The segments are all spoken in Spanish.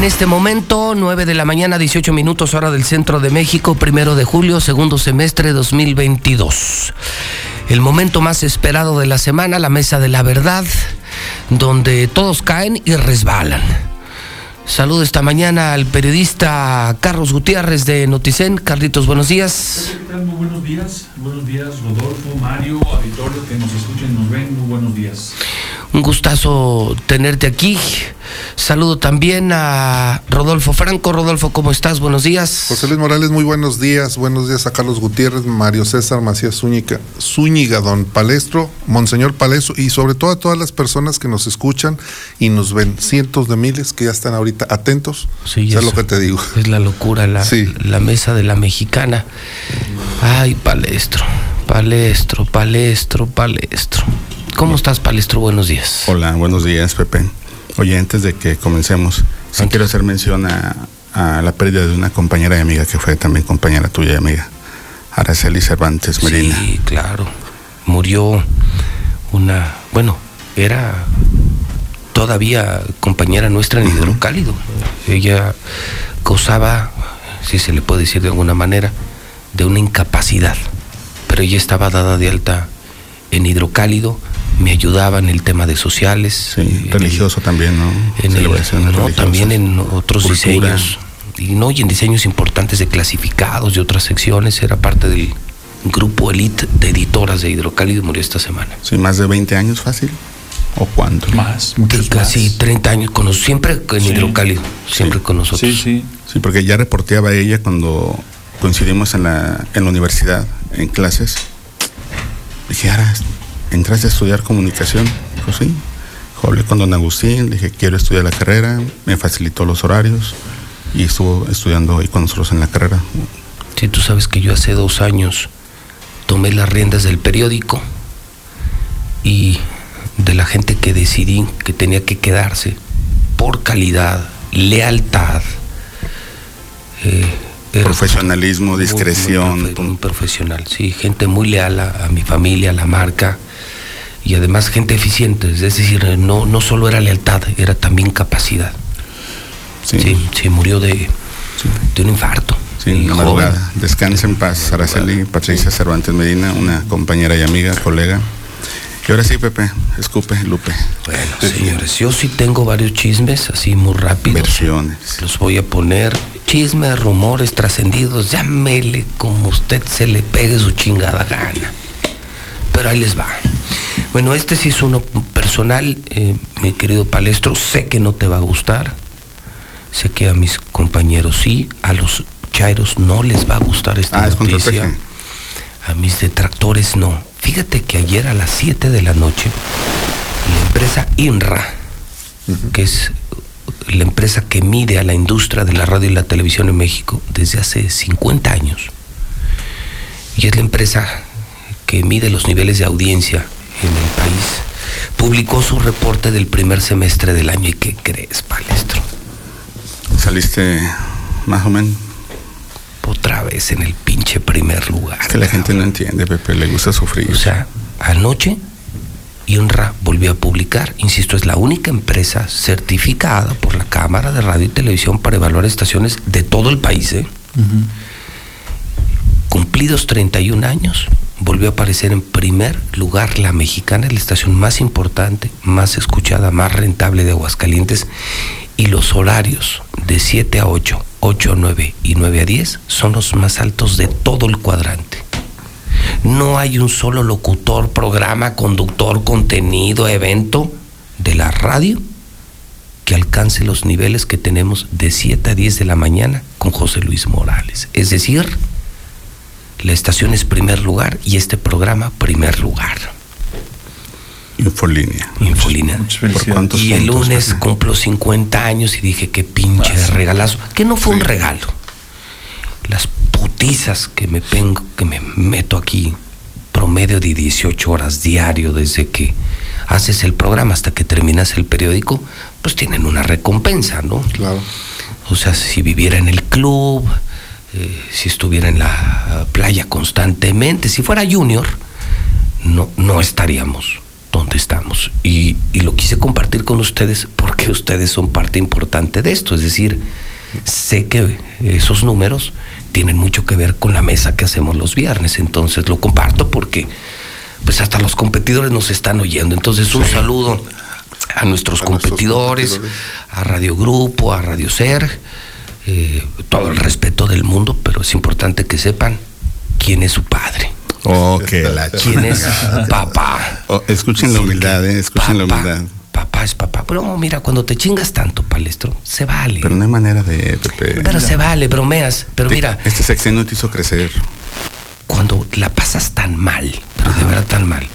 en este momento, 9 de la mañana, 18 minutos hora del centro de México, primero de julio, segundo semestre 2022. El momento más esperado de la semana, la mesa de la verdad, donde todos caen y resbalan. Saludo esta mañana al periodista Carlos Gutiérrez de Noticen. Carlitos, buenos días. Buenos días, Rodolfo, Mario, auditorio que nos escuchen, nos ven. Muy buenos días. Un gustazo tenerte aquí. Saludo también a Rodolfo Franco. Rodolfo, ¿cómo estás? Buenos días. José Luis Morales, muy buenos días. Buenos días a Carlos Gutiérrez, Mario César Macías Zúñiga, Zúñiga, don Palestro, Monseñor Palestro y sobre todo a todas las personas que nos escuchan y nos ven. Cientos de miles que ya están ahorita atentos. Sí, es lo que te digo. Es la locura, la, la mesa de la mexicana. Ay, Palestro, Palestro, Palestro, Palestro. ¿Cómo estás, Palestro? Buenos días. Hola, buenos días, Pepe. Oye, antes de que comencemos, sí quiero hacer mención a, la pérdida de una compañera y amiga que fue también compañera tuya y amiga, Araceli Cervantes Medina. Sí, claro. Murió una, bueno, era todavía compañera nuestra en Hidrocálido. Ella gozaba, si se le puede decir de alguna manera, de una incapacidad, pero ella estaba dada de alta en Hidrocálido me ayudaba en el tema de sociales. Sí, religioso también, ¿no? En no, también en otros diseños. Y no, y en diseños importantes de clasificados de otras secciones, era parte del grupo elite de editoras de Hidrocálido murió esta semana. Sí, más de 20 años fácil. ¿O cuánto? Más, Casi 30 años, con, siempre en Hidrocálido, siempre con nosotros. Sí, sí. Sí, porque ya reporteaba ella cuando coincidimos en la, en la universidad, en clases. Dije, ahora ¿entraste a estudiar comunicación? Dijo, sí. Hablé con don Agustín, dije, quiero estudiar la carrera, me facilitó los horarios y estuvo estudiando ahí con nosotros en la carrera. Sí, tú sabes que yo hace dos años tomé las riendas del periódico y de la gente que decidí que tenía que quedarse por calidad, lealtad, eh, profesionalismo, discreción. Muy, profesional, sí, gente muy leal a, mi familia, a la marca y además gente eficiente, es decir, no, no solo era lealtad, era también capacidad. Sí, sí, murió de, de un infarto. Sí, madrugada. Descansa en paz, Araceli Patricia Cervantes Medina, una compañera y amiga, colega. Y ahora sí, Pepe, escupe, Lupe. Bueno, señores, yo sí tengo varios chismes, así muy rápidos. Versiones. Los voy a poner. Chismes, rumores, trascendidos, llámele como usted se le pegue su chingada gana. Pero ahí les va. Bueno, este sí es uno personal, eh, mi querido Palestro. Sé que no te va a gustar. Sé que a mis compañeros sí, a los chairos no les va a gustar esta ah, noticia. A mis detractores no. Fíjate que ayer a las 7 de la noche, la empresa INRA, que es la empresa que mide a la industria de la radio y la televisión en México desde hace 50 años, y es la empresa que mide los niveles de audiencia en el país, publicó su reporte del primer semestre del año. ¿Y qué crees, Palestro? Saliste más o menos. Otra vez en el pinche primer lugar. Es que la gente no entiende, Pepe, le gusta sufrir. O sea, anoche IONRA volvió a publicar, insisto, es la única empresa certificada por la Cámara de Radio y Televisión para evaluar estaciones de todo el país. ¿eh? Cumplidos 31 años, volvió a aparecer en primer lugar la mexicana, la estación más importante, más escuchada, más rentable de Aguascalientes. Y los horarios de 7 a 8, 8 a 9 y 9 a 10 son los más altos de todo el cuadrante. No hay un solo locutor, programa, conductor, contenido, evento de la radio que alcance los niveles que tenemos de 7 a 10 de la mañana con José Luis Morales. Es decir, la estación es primer lugar y este programa primer lugar. Infolínea. Infolínea. y el lunes cumplo 50 años y dije, qué pinche de regalazo. Que no fue un regalo. Las putizas que me, pengo, que me meto aquí, promedio de 18 horas diario desde que haces el programa hasta que terminas el periódico, pues tienen una recompensa, ¿no? Claro. O sea, si viviera en el club, eh, si estuviera en la playa constantemente, si fuera junior, no, no estaríamos donde estamos. Y, lo quise compartir con ustedes porque ustedes son parte importante de esto. Es decir, sé que esos números tienen mucho que ver con la mesa que hacemos los viernes. Entonces lo comparto porque pues hasta los competidores nos están oyendo. Entonces un saludo a nuestros A competidores, nuestros a Radio Grupo, a Radio Ser, eh, todo el respeto del mundo, pero es importante que sepan quién es su padre, Oh, que la quién es papá. Oh, escuchen la humildad, eh, escuchen la humildad. Papá es papá. Pero mira, cuando te chingas tanto, palestro, se vale. Pero no hay manera de, Pepe. Pero se vale, bromeas. Pero Te- mira, Este sexenio te hizo crecer. cuando la pasas tan mal, pero de verdad tan mal,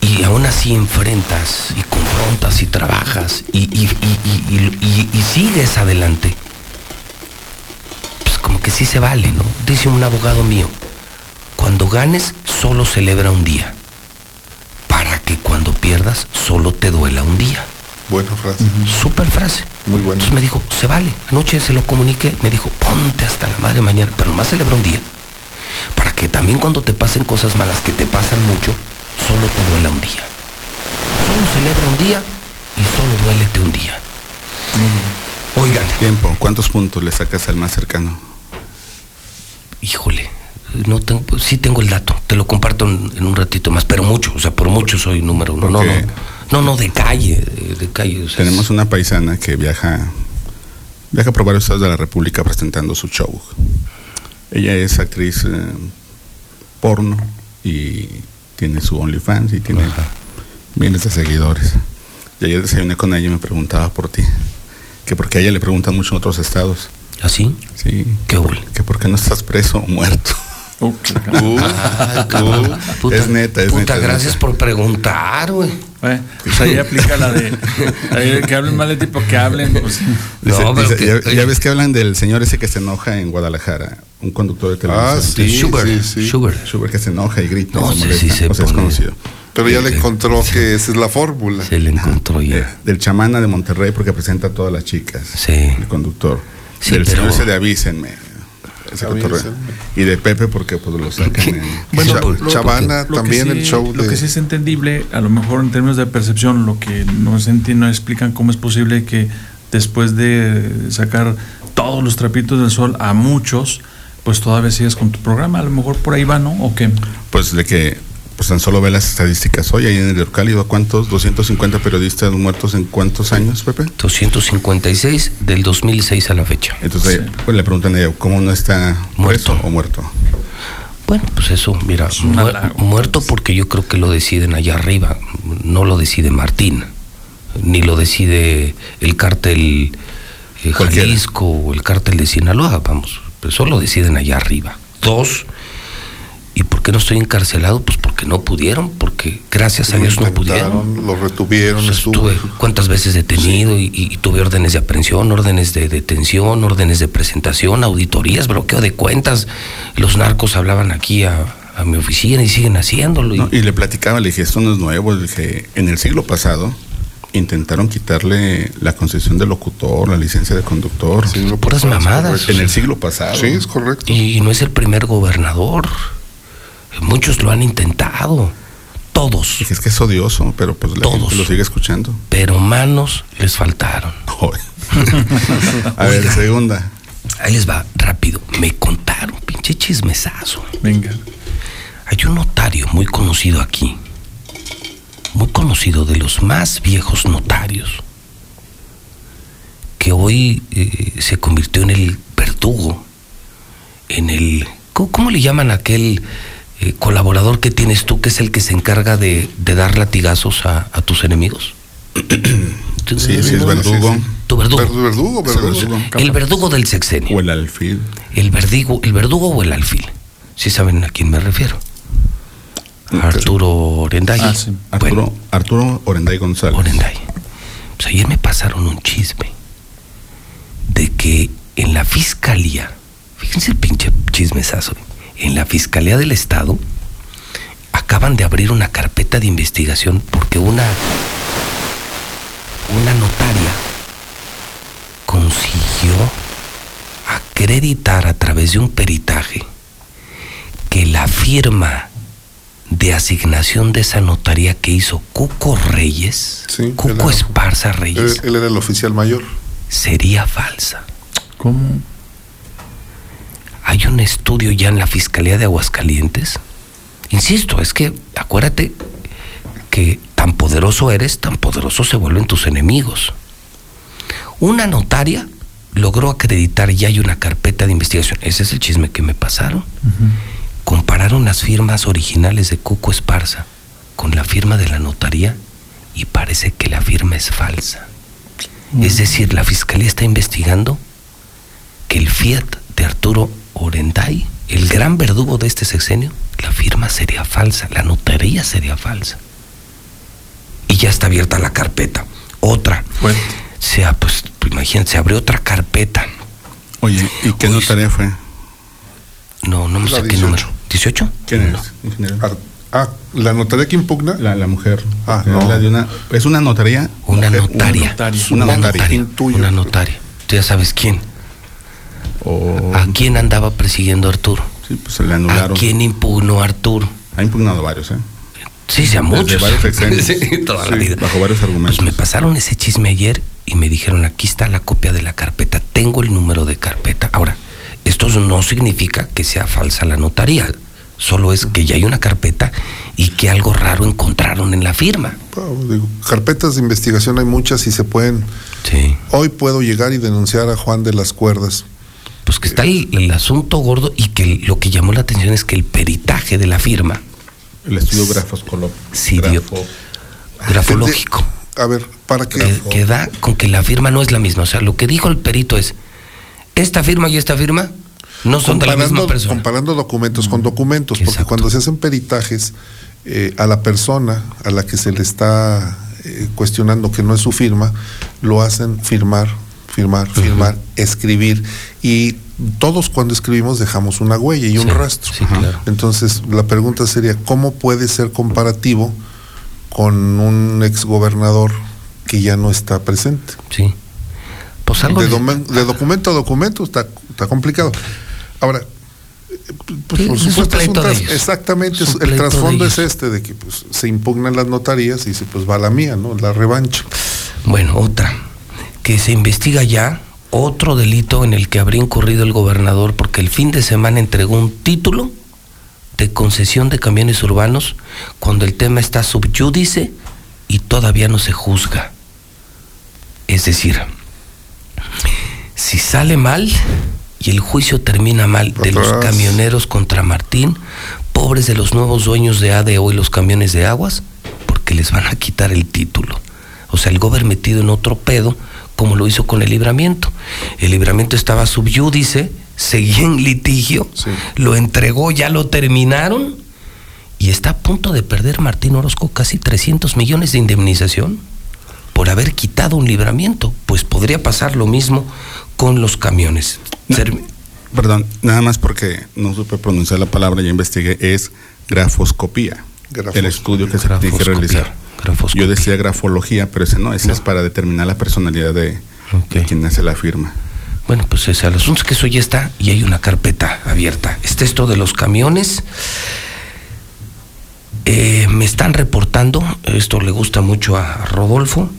y aún así enfrentas y confrontas y trabajas y, y- y- y- sigues adelante, pues como que sí se vale, ¿no? Dice un abogado mío, cuando ganes solo celebra un día, pierdas solo te duela un día. Buena frase. Super frase. Muy buena. Entonces me dijo, se vale. Anoche se lo comuniqué, me dijo, ponte hasta la madre mañana, pero nomás celebra un día. Para que también cuando te pasen cosas malas que te pasan mucho, solo te duela un día. Solo celebra un día y solo duélete un día. Oigan, Tiempo. ¿Cuántos puntos le sacas al más cercano? híjole, no tengo, pues sí tengo el dato, te lo comparto en, en un ratito más, pero mucho, o sea, por mucho soy número uno. No, no, Porque- no, no, de calle, de, calle. o sea, Tenemos es- una paisana que viaja, viaja por varios estados de la República presentando su show. Ella es actriz eh, porno y tiene su OnlyFans y tiene miles de seguidores. Y ayer desayuné con ella y me preguntaba por ti. Que porque a ella le preguntan mucho en otros estados. ¿Así? Sí. Qué que, que por qué no estás preso o muerto. Uh, Uh, uh, es neta, es puta, neta. gracias neta. por preguntar, güey. eh, pues ahí aplica la de ahí que hablen mal de tipo que hablen. Pues, Dice- No, dice, que- ya, ya ves que hablan del señor ese que se enoja en Guadalajara, un conductor de televisión. Ah, sí, Schubert, sí, sí. Schubert. Schubert que se enoja y grita. No, y sí, sí se O sea, es conocido. Pero ya le Sí. encontró que esa es la fórmula. Se le encontró Eh, ya. del chamana de Monterrey porque presenta a todas las chicas. Sí. El conductor. Sí, del pero- señor ese de avísenme. Ese Avísenme. cotorreo. Y de Pepe porque pues lo sacan en... Bueno, Cha- lo- Chavana lo también sí- el show Lo de- que sí es entendible, a lo mejor en términos de percepción, lo que no, se enti- no explican cómo es posible que después de sacar todos los trapitos del sol a muchos, pues todavía sigues con tu programa. A lo mejor por ahí va, ¿no? ¿O qué? Pues de que pues tan solo ve las estadísticas hoy ahí en el Hidrocálido. ¿Cuántos? 250 periodistas muertos en cuántos años, Pepe? 256 del 2006 a la fecha. Entonces pues, le preguntan a ella, ¿cómo no está Muerto. o muerto? Bueno, pues eso, mira, Es mu- muerto porque yo creo que lo deciden allá arriba, no lo decide Martín, ni lo decide el cártel eh. Jalisco o el cártel de Sinaloa, vamos, pues eso lo deciden allá arriba. Dos, ¿y por qué no estoy encarcelado? Pues porque no pudieron, porque gracias a Dios no pudieron. Lo retuvieron, Pues estuvo. estuve cuántas veces detenido y, y- y tuve órdenes de aprehensión, órdenes de detención, órdenes de presentación, auditorías, bloqueo de cuentas. Los narcos hablaban aquí a, a mi oficina y siguen haciéndolo. y- No, y le platicaba, le dije, esto no es nuevo, le dije, en el siglo pasado intentaron quitarle la concesión de locutor, la licencia de conductor. Puras mamadas. correcto. En el siglo pasado. Sí, es correcto. y no es el primer gobernador. Muchos lo han intentado. Todos. Es que es odioso, pero pues la Todos. gente lo sigue escuchando. Pero manos les faltaron. A ver, Oiga. segunda. Ahí les va, rápido. Me contaron, pinche chismesazo. Venga. Hay un notario muy conocido aquí, muy conocido de los más viejos notarios, que hoy eh, se convirtió en el verdugo, en el... ¿Cómo, cómo le llaman a aquel eh, colaborador que tienes tú, que es el que se encarga de, de dar latigazos a, a tus enemigos? Sí, sí, es verdugo. Tu verdugo. Verdu- verdugo, Es verdugo. verdugo. El verdugo del sexenio. O el alfil. El verdigo, el verdugo o el alfil. Si saben a quién me refiero. Arturo Orenday. Ah, sí. Arturo, Bueno, Arturo Orenday González. Orenday. Pues ayer me pasaron un chisme de que en la fiscalía, fíjense el pinche chismesazo, en la fiscalía del estado acaban de abrir una carpeta de investigación porque una una notaria consiguió acreditar a través de un peritaje que la firma de asignación de esa notaría que hizo Cuco Reyes, Sí, Cuco él era- Esparza Él, Reyes, él era el oficial mayor. sería falsa. ¿Cómo? Hay un estudio ya en la Fiscalía de Aguascalientes. Insisto, es que acuérdate que tan poderoso eres, tan poderosos se vuelven tus enemigos. Una notaria logró acreditar, ya hay una carpeta de investigación. Ese es el chisme que me pasaron. Compararon las firmas originales de Cuco Esparza con la firma de la notaría y parece que la firma es falsa. Es decir, la fiscalía está investigando que el Fiat de Arturo Orenday, el gran verdugo de este sexenio, la firma sería falsa, la notaría sería falsa. Y ya está abierta la carpeta. Otra. Fuerte. sea, pues, pues, imagínate, se abrió otra carpeta. Oye, ¿y qué notaría fue? No, no me sé qué 18. número. ¿18? ¿Quién No. es? Ar- Ah, la notaría que impugna. La, la mujer. Ah, no. la de una, ¿Es una notaría? Una Mujer, notaria. notaria. Una notaria. Intuyo. Una notaria. Tú ya sabes quién. O, ¿A quién andaba persiguiendo Arturo? Sí, pues se le ¿A anularon. quién impugnó Arturo? Ha impugnado varios, ¿eh? Sí, sí, a muchos. varios. Sí, toda la Sí, vida. bajo varios argumentos. Pues me pasaron ese chisme ayer y me dijeron, aquí está la copia de la carpeta, tengo el número de carpeta. Ahora, esto no significa que sea falsa la notaría, solo es que ya hay una carpeta y que algo raro encontraron en la firma. Ah, digo, carpetas de investigación hay muchas y se pueden. Sí. Hoy puedo llegar y denunciar a Juan de las Cuerdas. Que está el, el asunto gordo y que lo que llamó la atención es que el peritaje de la firma, El estudio grafoscolop. Sí, grafo- grafológico, A ver, para que. que, que da con que la firma no es la misma. O sea, lo que dijo el perito es, esta firma y esta firma no son de la misma persona. comparando documentos con documentos, porque cuando se hacen peritajes eh, a la persona a la que se le está eh, cuestionando que no es su firma, lo hacen firmar, firmar, firmar, escribir. Y todos cuando escribimos dejamos una huella y un rastro. sí, claro. Entonces, la pregunta sería, ¿cómo puede ser comparativo con un exgobernador que ya no está presente? Sí. Pues algo De, documento a documento está, está complicado. Ahora, pues, Sí, por supuesto, es un tras- exactamente, Es el trasfondo es este, de que pues, se impugnan las notarías y dice, pues va la mía, ¿no? La revancha. Bueno, otra, que se investiga ya otro delito en el que habría incurrido el gobernador porque el fin de semana entregó un título de concesión de camiones urbanos cuando el tema está subyúdice y todavía no se juzga. Es decir, si sale mal y el juicio termina mal de los camioneros contra Martín, pobres de los nuevos dueños de ADO y los camiones de aguas, porque les van a quitar el título. O sea, el gober metido en otro pedo, como lo hizo con el libramiento. El libramiento estaba subyúdice, seguía en litigio, Sí. lo entregó, ya lo terminaron y está a punto de perder Martín Orozco casi 300 millones de indemnización por haber quitado un libramiento. Pues podría pasar lo mismo con los camiones. No. Ser- Perdón, nada más porque no supe pronunciar la palabra, ya investigué, es grafoscopía. Grafoscopía. El estudio que se tiene que realizar. Grafoscopía. Yo decía grafología, pero ese no, ese No. es para determinar la personalidad de, quien hace la firma. Bueno, pues ese, el asunto es que eso ya está y hay una carpeta abierta. Está esto de los camiones. Eh, me están reportando, esto le gusta mucho a Rodolfo,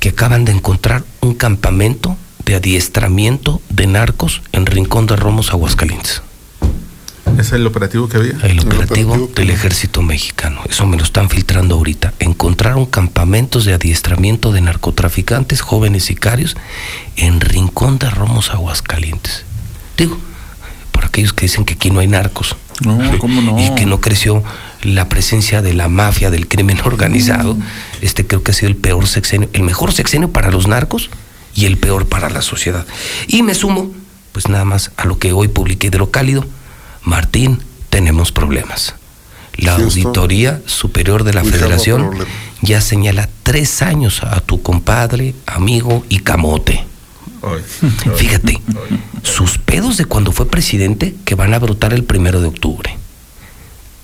que acaban de encontrar un campamento de adiestramiento de narcos en Rincón de Romos, Aguascalientes. ¿Es el operativo que había? El operativo operativo que- del ejército mexicano. Eso me lo están filtrando ahorita. Encontraron campamentos de adiestramiento de narcotraficantes, jóvenes sicarios, en Rincón de Romos, Aguascalientes. Digo, por aquellos que dicen que aquí no hay narcos. No, ¿cómo no? Y que no creció la presencia de la mafia, del crimen organizado. Este creo que ha sido el peor sexenio, el mejor sexenio para los narcos y el peor para la sociedad. Y me sumo, pues nada más a lo que hoy publiqué de lo cálido. Martín, tenemos problemas. La Sí, esto- Auditoría Superior de la Federación ya señala tres años a tu compadre, amigo y camote. Fíjate, sus pedos de cuando fue presidente que van a brotar el primero de octubre.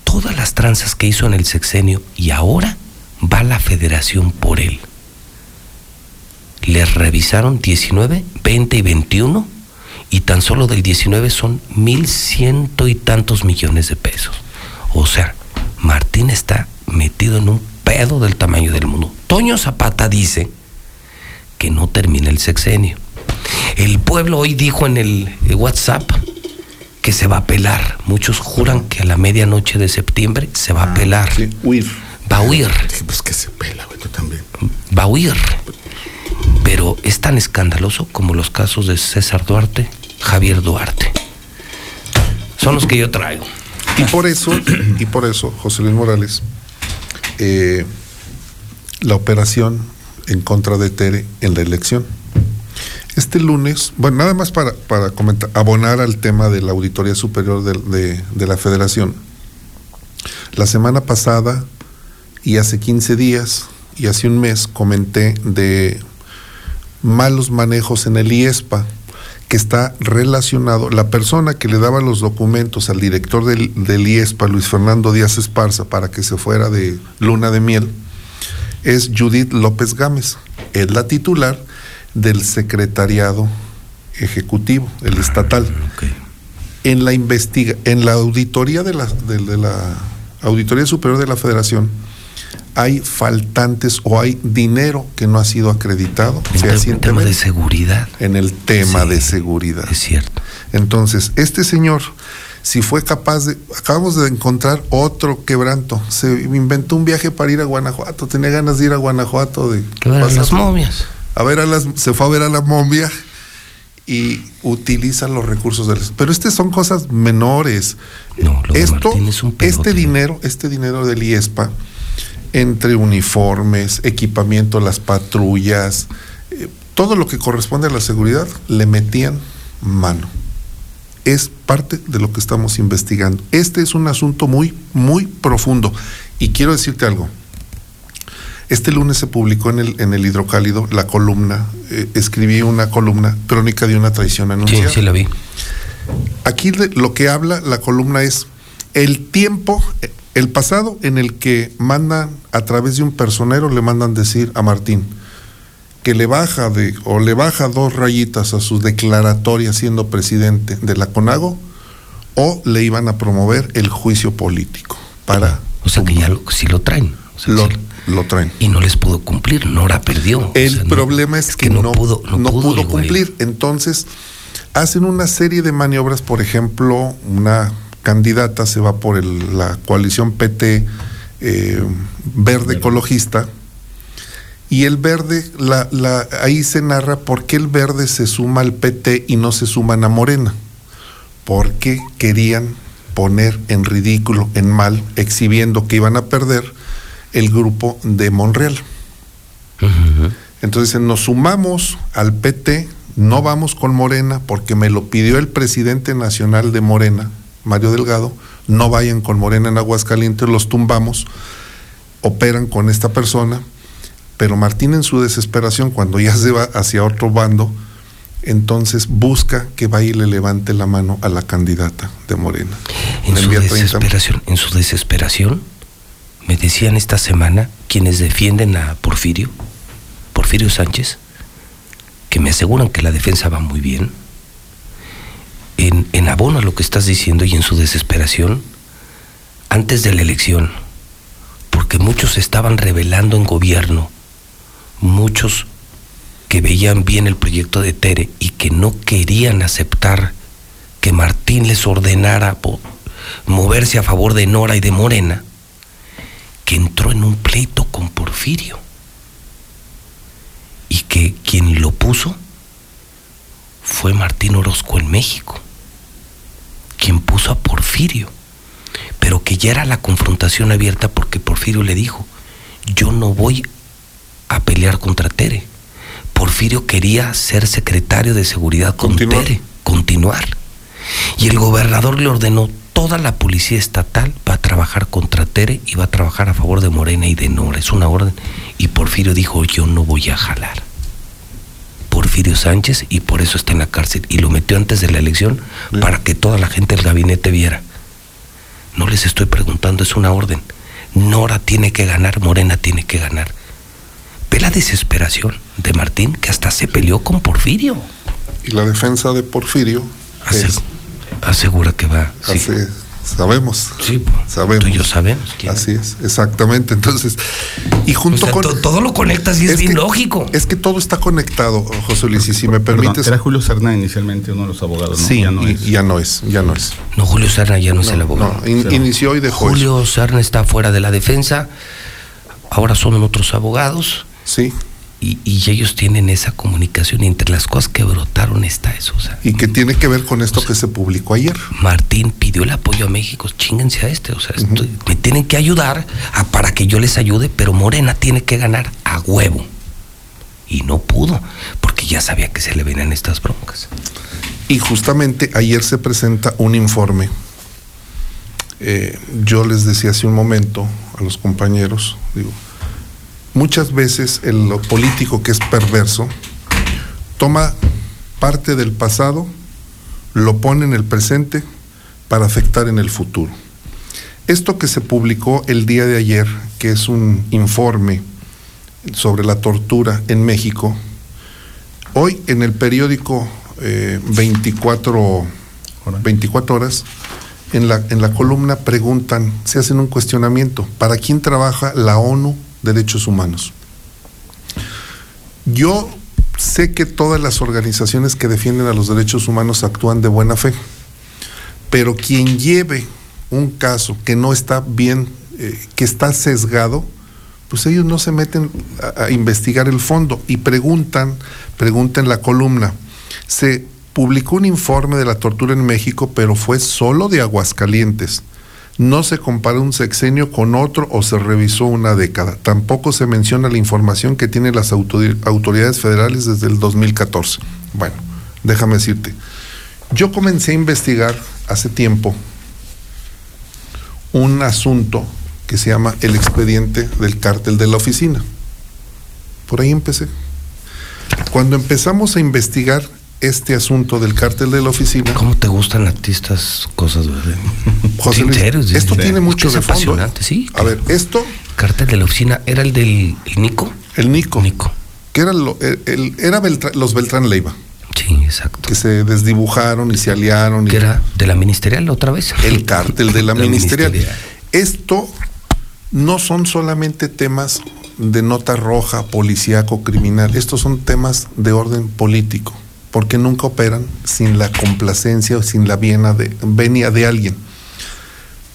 Todas las tranzas que hizo en el sexenio y ahora va la federación por él. Les revisaron 19, 20 y 21 y tan solo del 19 son mil ciento y tantos millones de pesos. O sea, Martín está metido en un pedo del tamaño del mundo. Toño Zapata dice que no termina el sexenio. El pueblo hoy dijo en el WhatsApp que se va a pelar. Muchos juran que a la medianoche de septiembre se va a pelar. Sí, huir. Va a huir. Dije, pues que se pela, güey, tú también. Va a huir. Pero es tan escandaloso como los casos de César Duarte, Javier Duarte. Son los que yo traigo. Y por eso, y por eso, José Luis Morales, eh, la operación en contra de Tere en la elección. Este lunes, bueno, nada más para, para comentar, abonar al tema de la Auditoría Superior de, la Federación. La semana pasada y hace 15 días y hace un mes comenté de malos manejos en el IESPA que está relacionado, la persona que le daba los documentos al director del, del IESPA, Luis Fernando Díaz Esparza, para que se fuera de luna de miel, es Judith López Gámez, es la titular del secretariado ejecutivo, el estatal. En la investiga, en la auditoría de la, de- de la Auditoría Superior de la Federación, hay faltantes o hay dinero que no ha sido acreditado En tema de seguridad. en el tema Sí, de seguridad. Es cierto. Entonces, este señor, si fue capaz de, acabamos de encontrar otro quebranto, se inventó un viaje para ir a Guanajuato, tenía ganas de ir a Guanajuato de Que ver las momias. a ver a las, se fue a ver a la momia y utiliza los recursos del pero estas son cosas menores. No, lo Esto, es un este dinero, este dinero del IESPA, entre uniformes, equipamiento, las patrullas, eh, todo lo que corresponde a la seguridad, le metían mano. Es parte de lo que estamos investigando. Este es un asunto muy, muy profundo. Y quiero decirte algo. Este lunes se publicó en el, en el Hidrocálido la columna, eh, escribí una columna, crónica de una traición Sí, anunciada. sí la vi. Aquí de- lo que habla la columna es el tiempo, el pasado en el que mandan a través de un personero, le mandan decir a Martín que le baja de o le baja dos rayitas a su declaratoria siendo presidente de la CONAGO o le iban a promover el juicio político para O sea que ya lo, sí lo traen. O sea, lo, traen. y no les pudo cumplir. Nora perdió. O El no- problema es, que, no, pudo, no pudo cumplir. Entonces, hacen una serie de maniobras, por ejemplo, una candidata se va por el- la coalición PT eh, verde ecologista y el verde, la, la- ahí se narra por qué el verde se suma al PT y no se suman a Morena. Porque querían poner en ridículo, en mal, exhibiendo que iban a perder el grupo de Monreal. Entonces nos sumamos al PT, no vamos con Morena porque me lo pidió el presidente nacional de Morena, Mario Delgado, no vayan con Morena en Aguascalientes, los tumbamos, operan con esta persona, pero Martín en su desesperación, cuando ya se va hacia otro bando, entonces busca que vaya y le levante la mano a la candidata de Morena. En su envía 30 desesperación, en su desesperación, me decían esta semana quienes defienden a Porfirio, Porfirio Sánchez, que me aseguran que la defensa va muy bien, en, en abono a lo que estás diciendo y en su desesperación, antes de la elección, porque muchos estaban revelando en gobierno, muchos que veían bien el proyecto de Tere y que no querían aceptar que Martín les ordenara moverse a favor de Nora y de Morena, que entró en un pleito con Porfirio y que quien lo puso fue Martín Orozco en México, quien puso a Porfirio, pero que ya era la confrontación abierta porque Porfirio le dijo, yo no voy a pelear contra Tere. Porfirio quería ser secretario de seguridad con Continuar. Tere, continuar. Y el gobernador le ordenó, toda la policía estatal va a trabajar contra Tere y va a trabajar a favor de Morena y de Nora. Es una orden. Y Porfirio dijo, yo no voy a jalar. Porfirio Sánchez y por eso está en la cárcel. Y lo metió antes de la elección Bien. para que toda la gente del gabinete viera. No les estoy preguntando, es una orden. Nora tiene que ganar, Morena tiene que ganar. Ve la desesperación de Martín que hasta se peleó con Porfirio. Y la defensa de Porfirio Ase- es asegura que va. sí. hace sabemos. Sí, sabemos. Tú y yo sabemos. quién Así es, exactamente. Entonces, y junto con. todo lo conectas y es, bien lógico. Es que todo está conectado, José Luis, y si me permites. era Julio Serna inicialmente uno de los abogados, ¿no? Sí, ya no, es. ya no es. Ya no es. No, Julio Serna ya no, es el abogado. No, inició y dejó. Julio Serna está fuera de la defensa. Ahora son otros abogados. Sí y, ellos tienen esa comunicación entre las cosas que brotaron está eso. y que tiene que ver con esto que se publicó ayer. Martín pidió el apoyo a México, chinguense a este, o sea, me tienen que ayudar a, para que yo les ayude, pero Morena tiene que ganar a huevo. Y no pudo, porque ya sabía que se le venían estas broncas. Y justamente ayer se presenta un informe. Eh, yo les decía hace un momento a los compañeros, digo, muchas veces el político que es perverso toma parte del pasado, lo pone en el presente para afectar en el futuro. Esto que se publicó el día de ayer, que es un informe sobre la tortura en México, hoy en el periódico 24, eh, 24 horas, en la, en la columna preguntan, se hacen un cuestionamiento, ¿para quién trabaja la ONU derechos humanos. Yo sé que todas las organizaciones que defienden a los derechos humanos actúan de buena fe, pero quien lleve un caso que no está bien, eh, que está sesgado, pues ellos no se meten a, investigar el fondo y preguntan, preguntan la columna, se publicó un informe de la tortura en México, pero fue solo de Aguascalientes no se compara un sexenio con otro o se revisó una década. Tampoco se menciona la información que tienen las autoridades federales desde el 2014. Bueno, déjame decirte, yo comencé a investigar hace tiempo un asunto que se llama el expediente del cártel de la oficina. Por ahí empecé. Cuando empezamos a investigar este asunto del cártel de la oficina. ¿Cómo te gustan artistas cosas, verdad? José Luis, esto tiene mucho de fondo. ¿eh? sí. A ver, esto. Cártel de la oficina era el del Nico. El Nico. Nico. Que era, lo, el, era los Beltrán Leiva. Sí, exacto. Que se desdibujaron y se aliaron. Que era de la ministerial otra vez. El cártel de la, ministerial. Esto no son solamente temas de nota roja, policíaco, criminal. Estos son temas de orden político porque nunca operan sin la complacencia o sin la de, venia de alguien.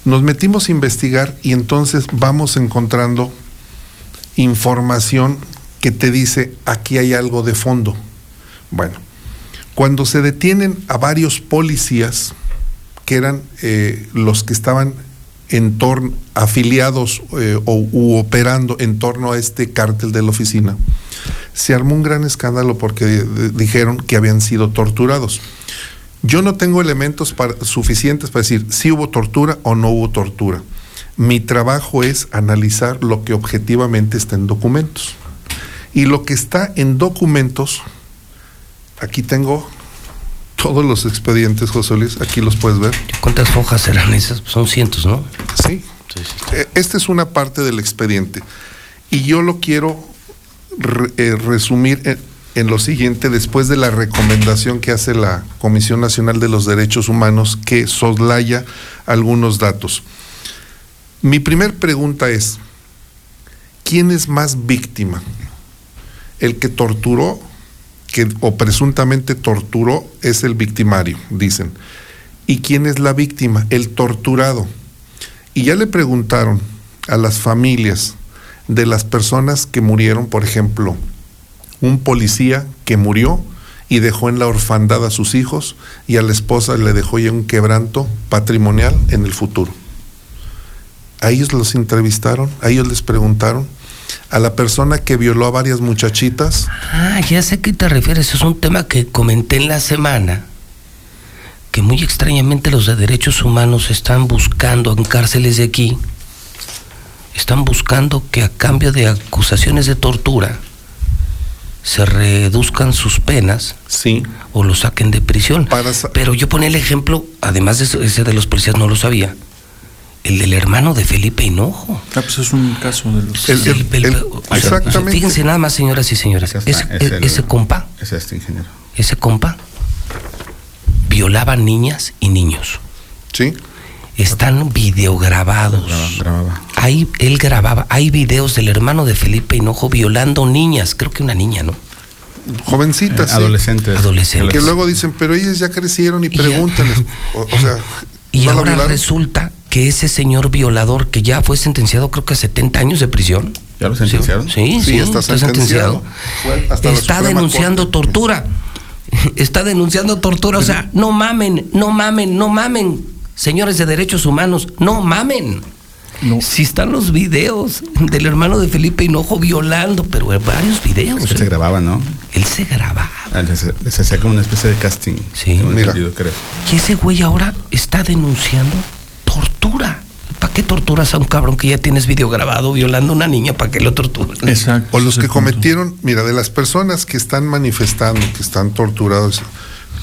Nos metimos a investigar y entonces vamos encontrando información que te dice aquí hay algo de fondo. Bueno, cuando se detienen a varios policías, que eran eh, los que estaban en torno, afiliados eh, o u operando en torno a este cártel de la oficina, se armó un gran escándalo porque dijeron que habían sido torturados. Yo no tengo elementos suficientes para decir si hubo tortura o no hubo tortura. Mi trabajo es analizar lo que objetivamente está en documentos. Y lo que está en documentos, aquí tengo todos los expedientes, José Luis, aquí los puedes ver. ¿Cuántas hojas serán esas? Son cientos, ¿no? Sí. E, esta es una parte del expediente. Y yo lo quiero eh, resumir en, lo siguiente, después de la recomendación que hace la Comisión Nacional de los Derechos Humanos, que soslaya algunos datos. Mi primer pregunta es, ¿quién es más víctima? ¿El que torturó que, o presuntamente torturó es el victimario, dicen? ¿Y quién es la víctima? El torturado. Y ya le preguntaron a las familias, de las personas que murieron, por ejemplo, un policía que murió y dejó en la orfandad a sus hijos y a la esposa le dejó ya un quebranto patrimonial en el futuro. A ellos los entrevistaron, a ellos les preguntaron, a la persona que violó a varias muchachitas. Ah, ya sé a qué te refieres, es un tema que comenté en la semana, que muy extrañamente los de derechos humanos están buscando en cárceles de aquí están buscando que a cambio de acusaciones de tortura se reduzcan sus penas sí. o lo saquen de prisión. Pero yo ponía el ejemplo, además de ese de los policías no lo sabía, el del hermano de Felipe Hinojo. Ah, pues es un caso de los... exactamente. fíjense nada más, señoras y señores, ese, compa, es este ingeniero. ese compa violaba niñas y niños. Sí. Están videograbados. Grababa, grababa. Ahí él grababa, hay videos del hermano de Felipe Hinojo violando niñas, creo que una niña, ¿no? Jovencitas, sí. Adolescentes. Adolescentes. Que luego dicen, pero ellas ya crecieron y pregúntales. O, o sea, Y ¿no la ahora violaron? resulta que ese señor violador que ya fue sentenciado creo que a 70 años de prisión. ¿Ya lo sentenciaron? Sí, sí, Sí, está sentenciado. La Está denunciando Corte. tortura. Está denunciando tortura. O sea, no mamen, no mamen, no mamen. Señores de derechos humanos, no mamen. No. Si están los videos del hermano de Felipe Hinojo violando, pero varios videos. Que se ¿eh? grababa, ¿no? Él se grababa. Ah, les hacía como una especie de casting. Sí. Mira. entendido, creo. Y ese güey ahora está denunciando tortura. ¿Para qué torturas a un cabrón que ya tienes video grabado violando a una niña? ¿Para qué lo torturas? Exacto. O los que punto. cometieron, mira, de las personas que están manifestando, que están torturados,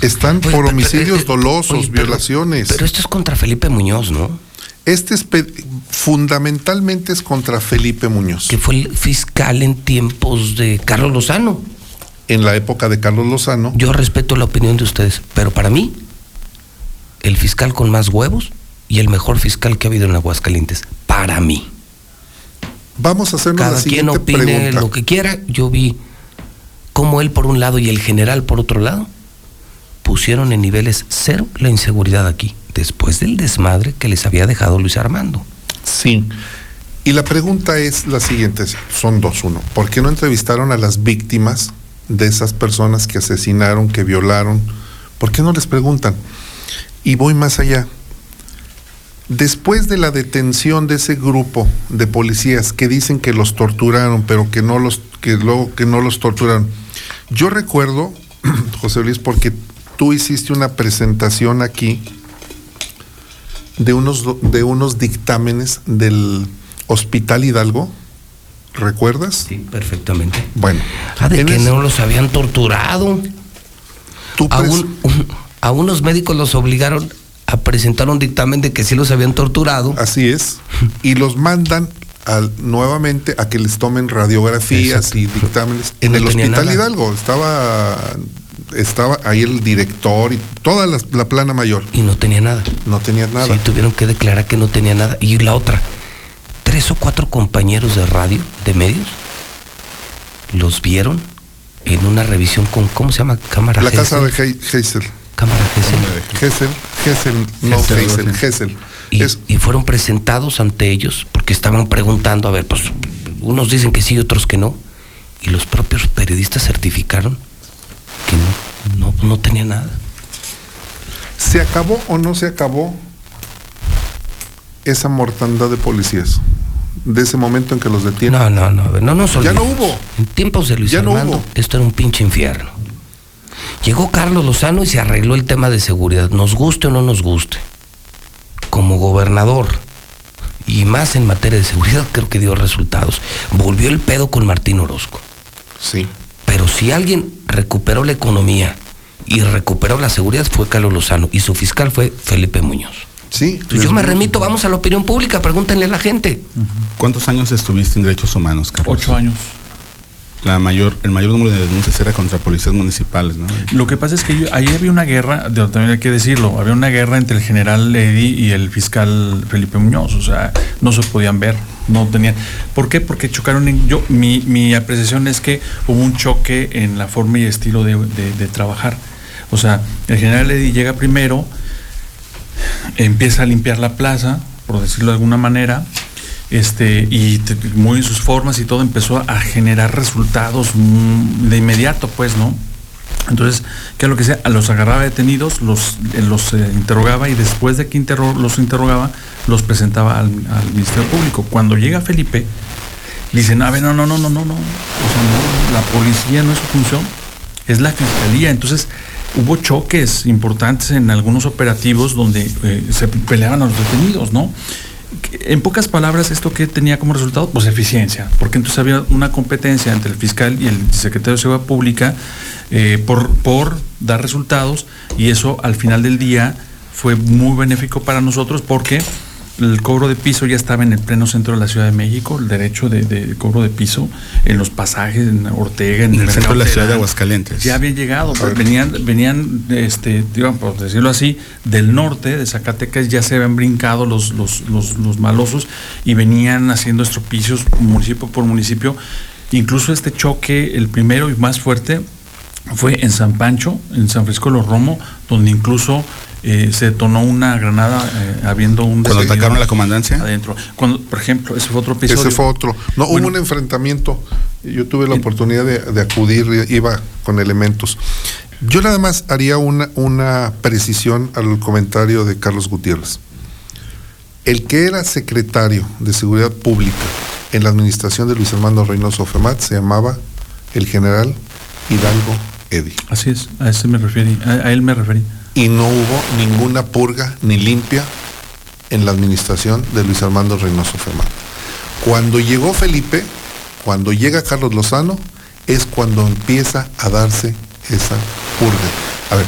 están Oye, por homicidios eh, dolosos, oye, pero- violaciones. Pero esto es contra Felipe Muñoz, ¿no? este es fundamentalmente es contra Felipe Muñoz. Que fue el fiscal en tiempos de Carlos Lozano. En la época de Carlos Lozano, Yo respeto la opinión de ustedes, pero para mí, el fiscal con más huevos y el mejor fiscal que ha habido en Aguascalientes. Para mí. vamos a hacernos la Cada quien opine pregunta. lo que quiera. Yo vi cómo él por un lado y el general por otro lado pusieron en niveles cero la inseguridad aquí, después del desmadre que les había dejado Luis Armando. Sí. Y la pregunta es la siguiente, son dos, uno. ¿Por qué no entrevistaron a las víctimas de esas personas que asesinaron, que violaron? ¿Por qué no les preguntan? Y voy más allá. Después de la detención de ese grupo de policías que dicen que los torturaron, pero que no los, que luego que no los torturaron. Yo recuerdo, José Luis, porque tú hiciste una presentación aquí de unos, de unos dictámenes del Hospital Hidalgo, ¿recuerdas? Sí, perfectamente. Bueno, Ah, de que no los habían torturado. tú A, pres- un- un- a unos médicos los obligaron a presentar un dictamen de que sí los habían torturado. así es, y los mandan al- nuevamente a que les tomen radiografías Exacto. y dictámenes en no el Hospital nada. Hidalgo. Estaba, estaba ahí el director y toda la, la plana mayor. Y no tenía nada. No tenía nada. Sí, tuvieron que declarar que no tenía nada. Y la otra, tres o cuatro compañeros de radio, de medios, los vieron en una revisión con, ¿cómo se llama? Cámara la casa de. He- Heysel. Cámara. Gesell, Gesell, no así. Gesell. Y, Es- y fueron presentados ante ellos porque estaban preguntando, a ver, pues unos dicen que sí, otros que no. Y los propios periodistas certificaron no, no, no tenía nada. ¿Se acabó o no se acabó esa mortandad de policías? De ese momento en que los detienen. No, no, no, no nos Ya no hubo. En tiempos de Luis Ya no Armando, hubo. esto era un pinche infierno. Llegó Carlos Lozano y se arregló el tema de seguridad, nos guste o no nos guste. Como gobernador, y más en materia de seguridad, creo que dio resultados. Volvió el pedo con Martín Orozco. Sí. Pero si alguien recuperó la economía y recuperó la seguridad fue Carlos Lozano y su fiscal fue Felipe Muñoz. Sí. Entonces yo me remito, vamos a la opinión pública, pregúntenle a la gente. ¿Cuántos años estuviste en derechos humanos, Carlos? Ocho años. La mayor, el mayor número de denuncias era contra policías municipales, ¿no? Lo que pasa es que yo- ahí había una guerra, también hay que decirlo, había una guerra entre el general Eddy y el fiscal Felipe Muñoz, o sea, no se podían ver, no tenían. ¿Por qué? Porque chocaron en. Yo, mi, mi apreciación es que hubo un choque en la forma y estilo de, de- de trabajar. O sea, el general Eddy llega primero, empieza a limpiar la plaza, por decirlo de alguna manera, este, y muy en sus formas y todo empezó a generar resultados mm, de inmediato, pues, ¿no? Entonces, ¿qué es lo que sea? Los agarraba detenidos, los, eh, los eh, interrogaba y después de que interro- los interrogaba, los presentaba al, Ministerio Público. Cuando llega Felipe, dicen, a ver, no, no, no, no, no, no. O sea, la policía no es su función, es la fiscalía. Entonces, hubo choques importantes en algunos operativos donde eh, se peleaban a los detenidos, ¿no? En pocas palabras, ¿esto qué tenía como resultado? Pues eficiencia, porque entonces había una competencia entre el fiscal y el secretario de Seguridad Pública eh, por, por dar resultados y eso al final del día fue muy benéfico para nosotros porque el cobro de piso ya estaba en el pleno centro de la Ciudad de México, el derecho de, de cobro de piso en los pasajes, en Ortega, en, En el centro de la ciudad de. Aguascalientes. Ya habían llegado, pues, venían, venían, este, digamos, por decirlo así, del norte, de Zacatecas, ya se habían brincado los, los, los, los malosos y venían haciendo estropicios municipio por municipio. Incluso este choque, el primero y más fuerte, fue en San Pancho, en San Francisco de los Romo, donde incluso eh, se detonó una granada eh, habiendo un Cuando atacaron la comandancia. adentro. Cuando, por ejemplo, ese fue otro episodio. Ese fue otro. No, Bueno. hubo un enfrentamiento. Yo tuve la oportunidad de, de acudir, iba con elementos. Yo nada más haría una, una precisión al comentario de Carlos Gutiérrez. El que era secretario de Seguridad Pública en la administración de Luis Armando Reynoso Femat se llamaba el general Hidalgo Eddy. Así es, a ese me referí, a, a él me referí. Y no hubo ninguna purga ni limpia en la administración de Luis Armando Reynoso Femat. Cuando llegó Felipe, cuando llega Carlos Lozano, es cuando empieza a darse esa purga. A ver,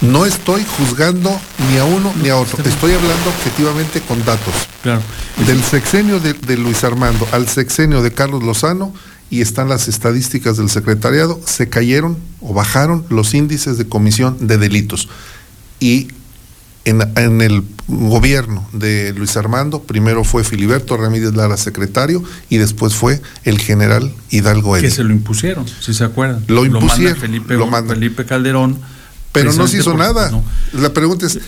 no estoy juzgando ni a uno ni a otro, estoy hablando objetivamente con datos. Claro. Del sexenio de, de Luis Armando al sexenio de Carlos Lozano, y están las estadísticas del secretariado, se cayeron o bajaron los índices de comisión de delitos. Y en, en el gobierno de Luis Armando, primero fue Filiberto Ramírez Lara secretario y después fue el general Hidalgo Que Eddy. se lo impusieron, si se acuerdan. Lo manda impusieron, Felipe, lo manda. Felipe Calderón. Pero no se hizo porque, nada. pues, no. La pregunta es,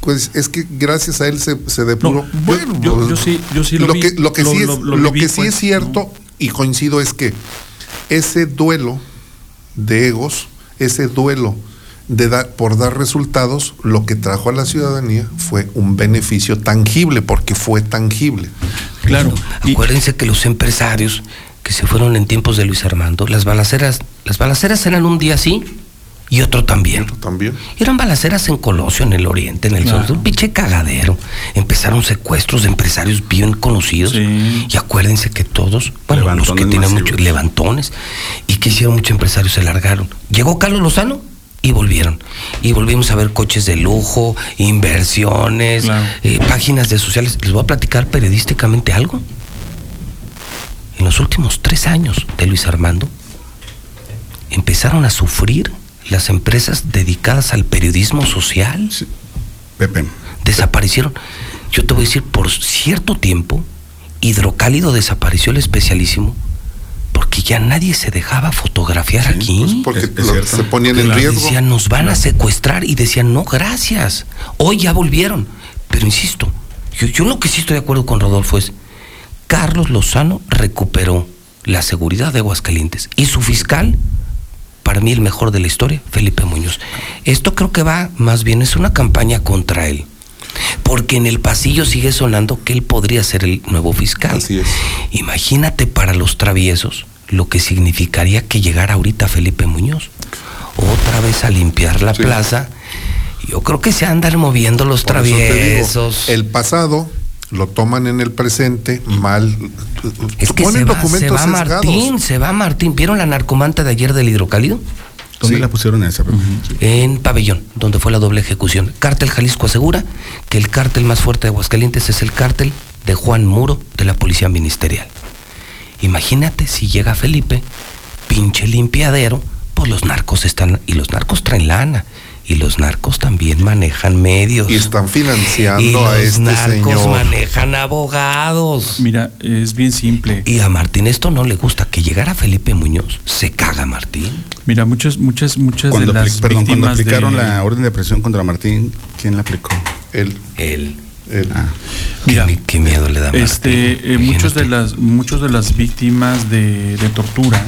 pues es que gracias a él se, se depuró. No, bueno, yo- yo sí- yo sí lo vi, que, lo que lo- sí es, lo- lo lo que sí pues, es cierto, y coincido, es que ese duelo de egos, ese duelo de dar, por dar resultados, lo que trajo a la ciudadanía fue un beneficio tangible, porque fue tangible. Claro. y- Acuérdense que los empresarios que se fueron en tiempos de Luis Armando, las balaceras, las balaceras eran un día sí y otro también. También. Eran balaceras en Colosio, en el oriente, en el Claro. sur, un pinche cagadero. Empezaron secuestros de empresarios bien conocidos. Sí. Y acuérdense que todos, bueno, los que tenían masivos. muchos levantones, y que hicieron muchos empresarios, se largaron. Llegó Carlos Lozano y volvieron. Y volvimos a ver coches de lujo, inversiones, Claro. eh, páginas de sociales. Les voy a platicar periodísticamente algo. En los últimos tres años de Luis Armando, empezaron a sufrir las empresas dedicadas al periodismo social. Pepe. Desaparecieron. Yo te voy a decir, por cierto tiempo, Hidrocálido desapareció el especialísimo porque ya nadie se dejaba fotografiar Sí, aquí. Pues porque Es- es lo- cierto. se ponían en riesgo. Decían, nos van a secuestrar y decían, no, gracias. Hoy ya volvieron. Pero insisto, yo, yo lo que sí estoy de acuerdo con Rodolfo es, Carlos Lozano recuperó la seguridad de Aguascalientes y su fiscal, para mí el mejor de la historia, Felipe Muñoz. Esto creo que va, más bien es una campaña contra él. Porque en el pasillo sigue sonando que él podría ser el nuevo fiscal. Así es. Imagínate para los traviesos lo que significaría que llegara ahorita Felipe Muñoz. Otra vez a limpiar la Sí. plaza. Yo creo que se andan moviendo los Por eso te digo, traviesos. el pasado lo toman en el presente mal. es que ponen se va, se. Martín, se va Martín. ¿Vieron la narcomanta de ayer del hidrocálido? ¿Dónde Sí. la pusieron esa? Sí. En Pabellón, donde fue la doble ejecución. Cártel Jalisco asegura que el cártel más fuerte de Aguascalientes es el cártel de Juan Muro de la Policía Ministerial. Imagínate si llega Felipe, pinche limpiadero, pues los narcos están, y los narcos traen lana, y los narcos también manejan medios. Y están financiando Y a los este narcos señor. manejan abogados. Mira, es bien simple. Y a Martín esto no le gusta, que llegara Felipe Muñoz, se caga Martín. Mira, muchas, muchas, muchas Cuando, de las perdón, cuando aplicaron de- la orden de presión contra Martín, ¿quién la aplicó? Él, Él. Él. Ah, Mira, qué, qué miedo le da Martín. Este, eh, muchos de las, muchos de las víctimas de, de tortura,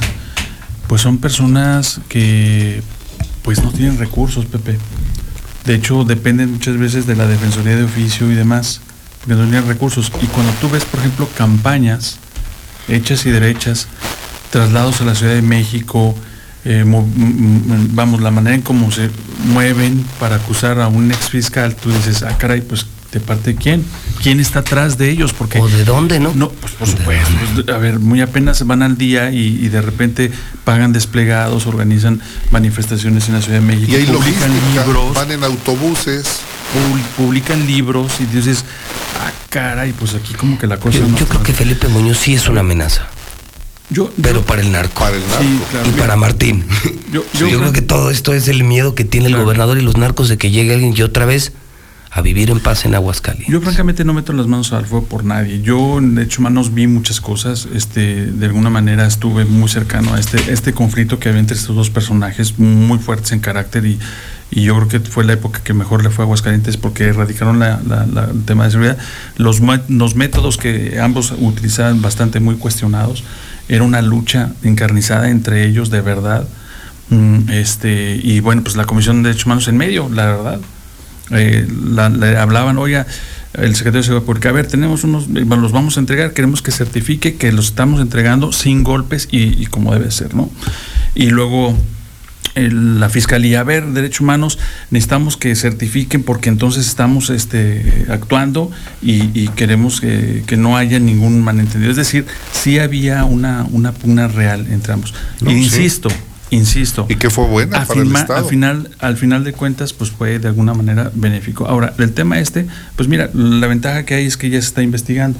pues son personas que, pues no tienen recursos, Pepe. De hecho, dependen muchas veces de la defensoría de oficio y demás, que no tienen recursos. Y cuando tú ves, por ejemplo, campañas hechas y derechas, traslados a la Ciudad de México, eh, vamos, la manera en cómo se mueven para acusar a un ex fiscal, tú dices, ah, caray, pues de parte de quién, quién está atrás de ellos, porque ¿O de dónde, no? no, pues por ¿De supuesto. pues, a ver, muy apenas van al día y, y de repente pagan desplegados, organizan manifestaciones en la Ciudad de México, Y publican logística, libros, van en autobuses. pub- publican libros y dices, ah, caray, pues aquí como que la cosa Yo, no- yo creo que Felipe Muñoz sí es una amenaza, Yo- pero yo- para el narco. Para el narco. Sí, claro. y para Martín. Yo- Yo, yo creo creo- que todo esto es el miedo que tiene el Claro. gobernador y los narcos de que llegue alguien y otra vez a vivir en paz en Aguascalientes. Yo francamente no meto las manos al fuego por nadie. Yo de hecho manos vi muchas cosas. Este, de alguna manera estuve muy cercano a este, este conflicto que había entre estos dos personajes muy fuertes en carácter y, yo creo que fue la época que mejor le fue a Aguascalientes porque erradicaron la- el tema de seguridad. Los, los métodos que ambos utilizaban bastante muy cuestionados. Era una lucha encarnizada entre ellos de verdad. Mm, Este, y bueno, pues la Comisión de Derechos Humanos en medio, la verdad. Eh, la- le hablaban, oiga, el secretario de Seguridad Pública, a ver, tenemos unos, eh, los vamos a entregar, queremos que certifique que los estamos entregando sin golpes y, y como debe ser, ¿no? Y luego el- la Fiscalía, a ver, Derechos Humanos, necesitamos que certifiquen porque entonces estamos este, actuando y, y queremos que, que no haya ningún malentendido. Es decir, sí había una, una pugna real entre ambos. No, E sí. Insisto. Y que fue buena para el Estado. Al final, al final de cuentas, pues fue de alguna manera benéfico. Ahora, el tema este, pues mira, la ventaja que hay es que ya se está investigando.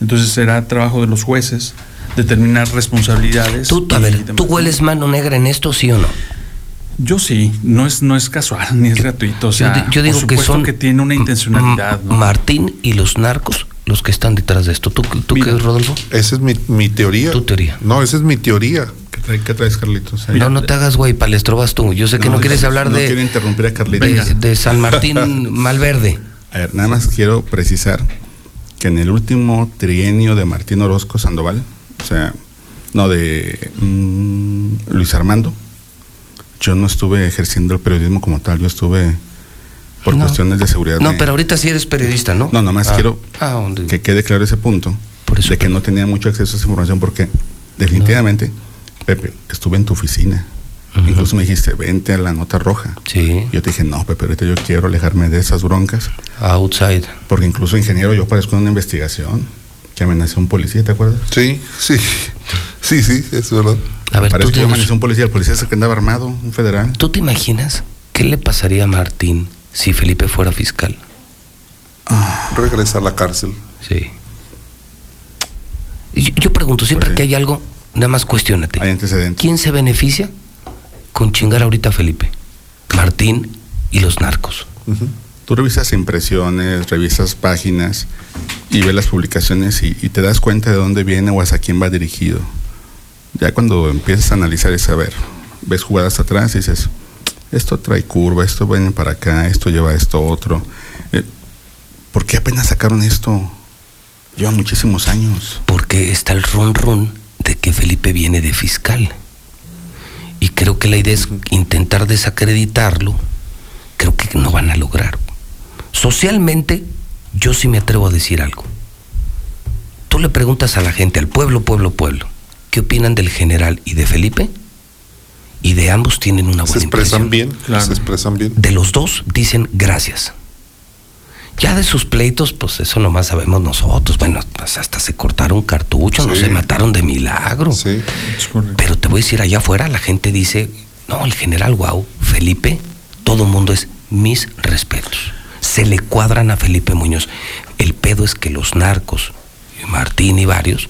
Entonces será trabajo de los jueces determinar responsabilidades. Tú, a ver. ¿tú hueles mano negra en esto, sí o no? Yo sí, no es, no es casual ni es gratuito. O Yo sea, di- yo digo por que supuesto son que tiene una intencionalidad. Martín y los narcos los que están detrás de esto. ¿Tú, tú Mira. qué, Rodolfo? Esa es mi, mi teoría. Tu teoría. No, esa es mi teoría. ¿Qué, trae- qué traes, Carlitos? no, no te hagas, güey, palestro vas tú. Yo sé que no, quieres hablar no de, quiero interrumpir a Carlitos. de, de San Martín Malverde. A ver, nada más quiero precisar que en el último trienio de Martín Orozco Sandoval, o sea, no de mm, Luis Armando, yo no estuve ejerciendo el periodismo como tal, yo estuve por No. cuestiones de seguridad. No, de- pero ahorita sí eres periodista, ¿no? No, nomás Ah. quiero Ah, que quede claro ese punto, Por eso, de que no tenía mucho acceso a esa información porque definitivamente, Pepe, estuve en tu oficina. Incluso me dijiste, vente a la nota roja. Sí, Yo te dije, no, Pepe, ahorita yo quiero alejarme de esas broncas. outside. Porque incluso ingeniero yo parezco en una investigación que amenazó a un policía, ¿te acuerdas? Sí, sí. Sí, sí, es verdad. A ver, Parece ¿tú, que tienes- amenacé a un policía, el policía se que andaba armado, un federal. ¿tú te imaginas qué le pasaría a Martín si Felipe fuera fiscal? Regresa a la cárcel. Sí. Yo, yo pregunto, siempre Pues sí. que hay algo, nada más cuestionate. Hay antecedentes. ¿Quién se beneficia con chingar ahorita a Felipe? Martín y los narcos. Ujú. Tú revisas impresiones, revisas páginas y ves las publicaciones y, y te das cuenta de dónde viene o hacia quién va dirigido. Ya cuando empiezas a analizar y saber, ves jugadas atrás y dices, esto trae curva, esto viene para acá, esto lleva a esto otro. Eh, ¿Por qué apenas sacaron esto? Lleva muchísimos años. Porque está el run run de que Felipe viene de fiscal. Y creo que la idea es intentar desacreditarlo. Creo que no van a lograr. Socialmente, yo sí me atrevo a decir algo. Tú le preguntas a la gente, al pueblo, pueblo, pueblo, ¿qué opinan del general y de Felipe? Y de ambos tienen una Se buena expresan impresión. bien. Claro. Se expresan bien. De los dos dicen gracias. Ya de sus pleitos, pues eso nomás sabemos nosotros. Bueno, pues hasta se cortaron cartuchos, no se mataron de milagro. Sí. Es. Pero te voy a decir, allá afuera la gente dice, no, el general Guau, Felipe, todo mundo es mis respetos. Se le cuadran a Felipe Muñoz. El pedo es que los narcos, Martín y varios,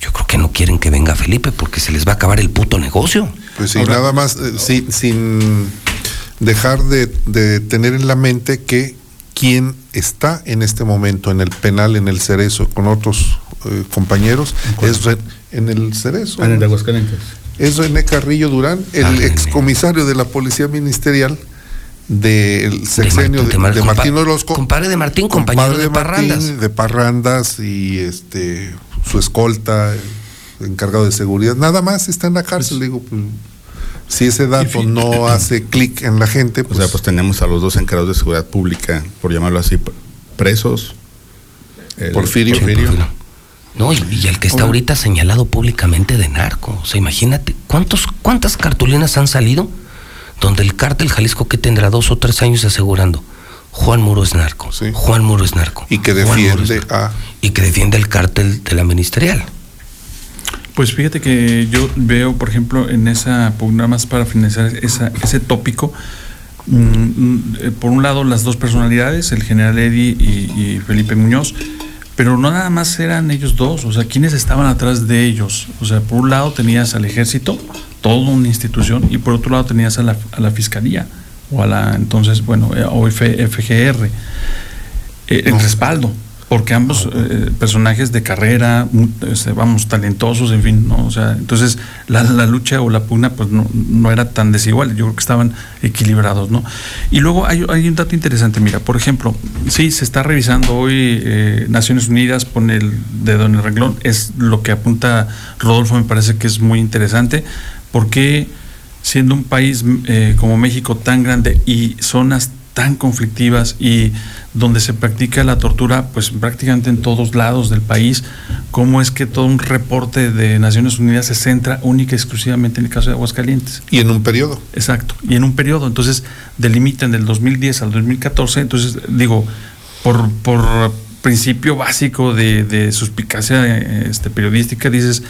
yo creo que no quieren que venga Felipe porque se les va a acabar el puto negocio. Pues sí, Ahora- nada más, eh, sí, sin dejar de, de tener en la mente que quien está en este momento en el penal, en el Cerezo, con otros eh, compañeros, cuál? es Re- en el Cerezo. Ah, en el de Aguascalientes. Es René Carrillo Durán, el Ah, excomisario de la Policía Ministerial del sexenio de, Martín Orozco. compadre de Martín, compañero compadre de Martín, Parrandas. de Parrandas y este su escolta, encargado de seguridad. Nada más está en la cárcel. Digo, pues, si ese dato no hace clic en la gente, O pues, sea, pues tenemos a los dos encargados de seguridad pública, por llamarlo así, presos. El- Porfirio. Porfirio. No, y, y el que está ahorita señalado públicamente de narco. O sea, imagínate, ¿cuántos, ¿cuántas cartulinas han salido donde el cártel Jalisco que tendrá dos o tres años asegurando? Juan Muro es narco. Sí. Juan Muro es narco. y que defiende narco. a Y que defiende el cártel de la ministerial. Pues fíjate que yo veo, por ejemplo, en esa, nada más para finalizar esa, ese tópico, mm, mm, eh, por un lado las dos personalidades, el general Eddy y, y Felipe Muñoz, pero no nada más eran ellos dos, o sea, ¿quiénes estaban atrás de ellos? O sea, por un lado tenías al ejército, toda una institución, y por otro lado tenías a la, a la fiscalía, o a la entonces, bueno, eh, o F- FGR, eh, el respaldo, porque ambos eh, personajes de carrera, este, vamos, talentosos, en fin, ¿no? O sea, entonces la, la lucha o la pugna, pues no, no era tan desigual, yo creo que estaban equilibrados, ¿no? Y luego hay, hay un dato interesante, mira, por ejemplo, sí, se está revisando hoy eh, Naciones Unidas, pone el dedo en el renglón, es lo que apunta Rodolfo, me parece que es muy interesante, porque siendo un país eh, como México tan grande y zonas tan conflictivas y donde se practica la tortura pues prácticamente en todos lados del país, cómo es que todo un reporte de Naciones Unidas se centra única y exclusivamente en el caso de Aguascalientes. Y en un periodo. Exacto, y en un periodo, entonces delimitan del 2010 al 2014, entonces digo, por, por principio básico de, de suspicacia eh, este, periodística, dices,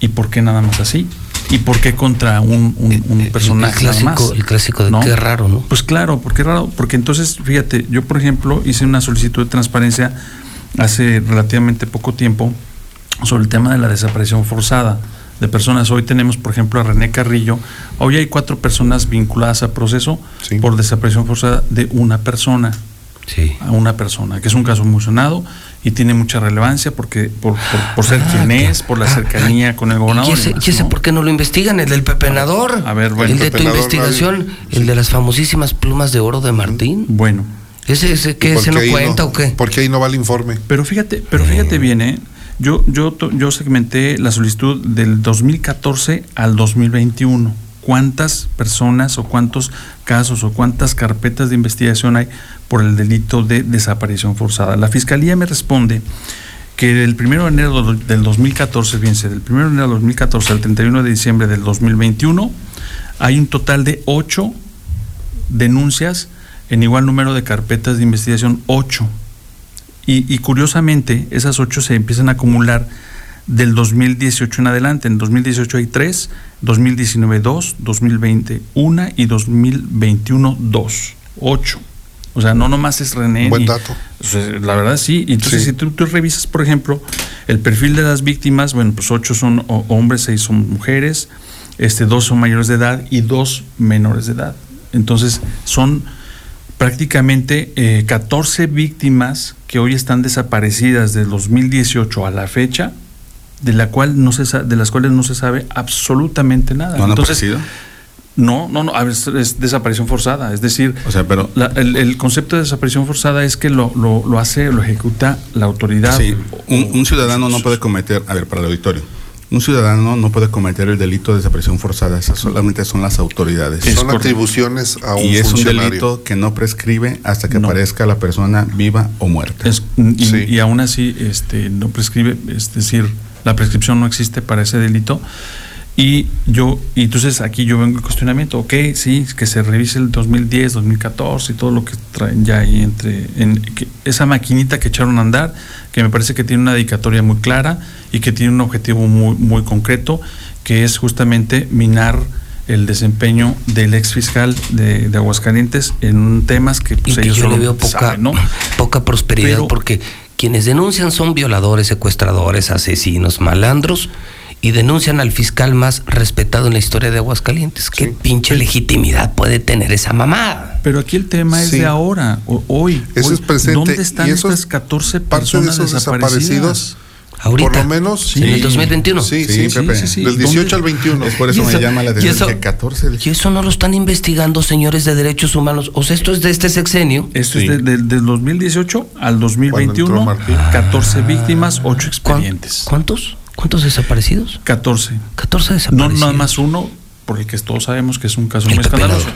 ¿y por qué nada más así? ¿Y por qué contra un, un- un El- el personaje clásico- más? el clásico de qué raro, ¿no? Pues claro, porque raro, porque entonces, fíjate, yo por ejemplo hice una solicitud de transparencia hace relativamente poco tiempo sobre el tema de la desaparición forzada de personas. Hoy tenemos, por ejemplo, a René Carrillo. Hoy hay cuatro personas vinculadas a proceso Sí. por desaparición forzada de una persona Sí. a una persona, que es un caso muy sonado y tiene mucha relevancia porque por, por, por ser Ah, quien que- es, por la ah, cercanía con el gobernador. ¿Y ese, demás, y ese ¿no? por qué no lo investigan? El del pepenador. A ver, bueno, el de tu investigación, nadie- el de las famosísimas plumas de oro de Martín. Bueno, ¿Ese, ese por ¿Ese no cuenta o qué? Porque ahí no va el informe. pero fíjate, pero fíjate bien, ¿eh? Yo, yo, yo segmenté la solicitud del 2014 al 2021. ¿Cuántas personas o cuántos casos o cuántas carpetas de investigación hay por el delito de desaparición forzada? La fiscalía me responde que del 1 de enero del- del 2014, fíjense, del 1 de enero del 2014 al 31 de diciembre del 2021, hay un total de ocho denuncias en igual número de carpetas de investigación, ocho. Y, y curiosamente, esas ocho se empiezan a acumular del 2018 en adelante. En 2018 hay tres, 2019 dos, 2020 una y 2021 dos. Ocho. O sea, no nomás es René. Buen ni- dato. o sea, la verdad sí. Entonces, Sí. si tú, tú revisas, por ejemplo, el perfil de las víctimas, bueno, pues ocho son ho- hombres, seis son mujeres, este, dos son mayores de edad y dos menores de edad. Entonces, son prácticamente eh, 14 víctimas que hoy están desaparecidas del 2018 a la fecha, de la cual no se de las cuales no se sabe absolutamente nada. ¿No han Entonces, aparecido? No, no, no, a ver, es, es desaparición forzada, es decir, O sea, pero la- el, el concepto de desaparición forzada es que lo, lo, lo hace, lo ejecuta la autoridad. Sí, un, un ciudadano no puede cometer, a ver, para el auditorio, un ciudadano no puede cometer el delito de desaparición forzada, esas solamente son las autoridades. Es Son correcto. atribuciones a un y es un delito que no prescribe hasta que No. aparezca la persona viva o muerta. Es- y, Sí. y aún así este, no prescribe, es decir, la prescripción no existe para ese delito. Y yo, y entonces aquí yo vengo el cuestionamiento, ok, sí, que se revise el 2010, 2014 y todo lo que traen ya ahí entre, en, que- esa maquinita que echaron a andar, que me parece que tiene una dedicatoria muy clara y que tiene un objetivo muy, muy concreto, que es justamente minar el desempeño del ex fiscal de, de Aguascalientes en temas que Y pues que ellos yo le veo poca, saben, ¿no? poca prosperidad Pero- porque quienes denuncian son violadores, secuestradores, asesinos, malandros y denuncian al fiscal más respetado en la historia de Aguascalientes. ¿Qué Sí. pinche legitimidad puede tener esa mamada? Pero aquí el tema es Sí. de ahora, o- hoy. Eso hoy. es presente, ¿Dónde están y estas 14 parte de personas esos desaparecidas? desaparecidos. Ahorita. Por lo menos. ¿En el 2021? Sí, Sí, sí, Pepe. sí, sí. Del 18 al ¿Dónde? 21. Es por eso, eso- me llama la y atención eso- que 14 de- Y eso no lo están investigando señores de derechos humanos. O sea, esto es de este sexenio. Esto Sí. es de- de- del 2018 al Cuando 2021, entró Martín. 14 víctimas, 8 ¿Cuán- expedientes. ¿Cuántos? ¿Cuántos desaparecidos? 14. 14 No desaparecidos. nada más uno, porque que todos sabemos que es un caso El muy escandaloso.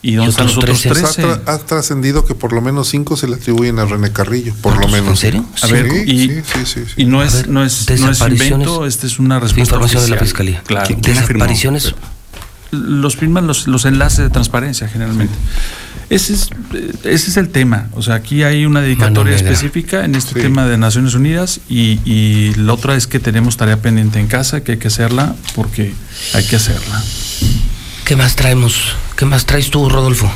¿Y dónde están los otros otros 13. Pues ha, 13? tra- ha trascendido que por lo menos cinco se le atribuyen a René Carrillo, por lo ¿Cuántos? menos. ¿En serio? A Sí, ver, y, sí, sí, y no es, ver, no es, no es desapariciones- invento, esta es una respuesta Información de la oficial. fiscalía. Claro. ¿Quién- ¿Quién la firmó? Desapariciones. Los firman los, los enlaces de transparencia generalmente. Ese es, eh, ese es el tema. O sea, aquí hay una dedicatoria específica en este Sí. tema de Naciones Unidas y, y la otra es que tenemos tarea pendiente en casa, que hay que hacerla porque hay que hacerla. ¿Qué más traemos? ¿Qué más traes tú, Rodolfo?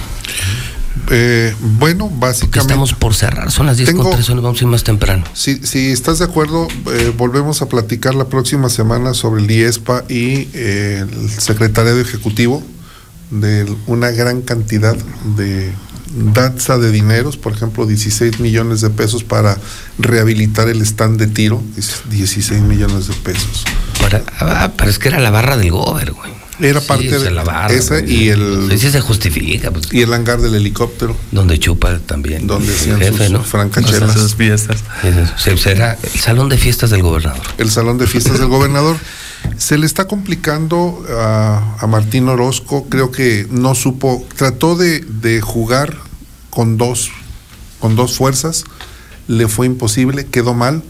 Eh, bueno, básicamente. Estamos por cerrar, son las 10 Tengo- con 3, nos vamos a ir más temprano. Si, si estás de acuerdo, eh, volvemos a platicar la próxima semana sobre el IESPA y eh, el secretariado ejecutivo de una gran cantidad de danza de dineros, por ejemplo, 16 millones de pesos para rehabilitar el stand de tiro, es 16 millones de pesos. Para, ah, pero es que era la barra del gober, güey. Era Sí, parte de la barra, esa y el- Sí, sí se justifica, pues, Y el hangar del helicóptero, donde chupa también. donde el hacían jefe, sus ¿no? francachelas. Esas fiestas. Era el salón de fiestas del gobernador. el salón de fiestas del gobernador. Se le está complicando a, a Martín Orozco, creo que no supo, trató de, de jugar con dos, con dos fuerzas, le fue imposible, quedó mal,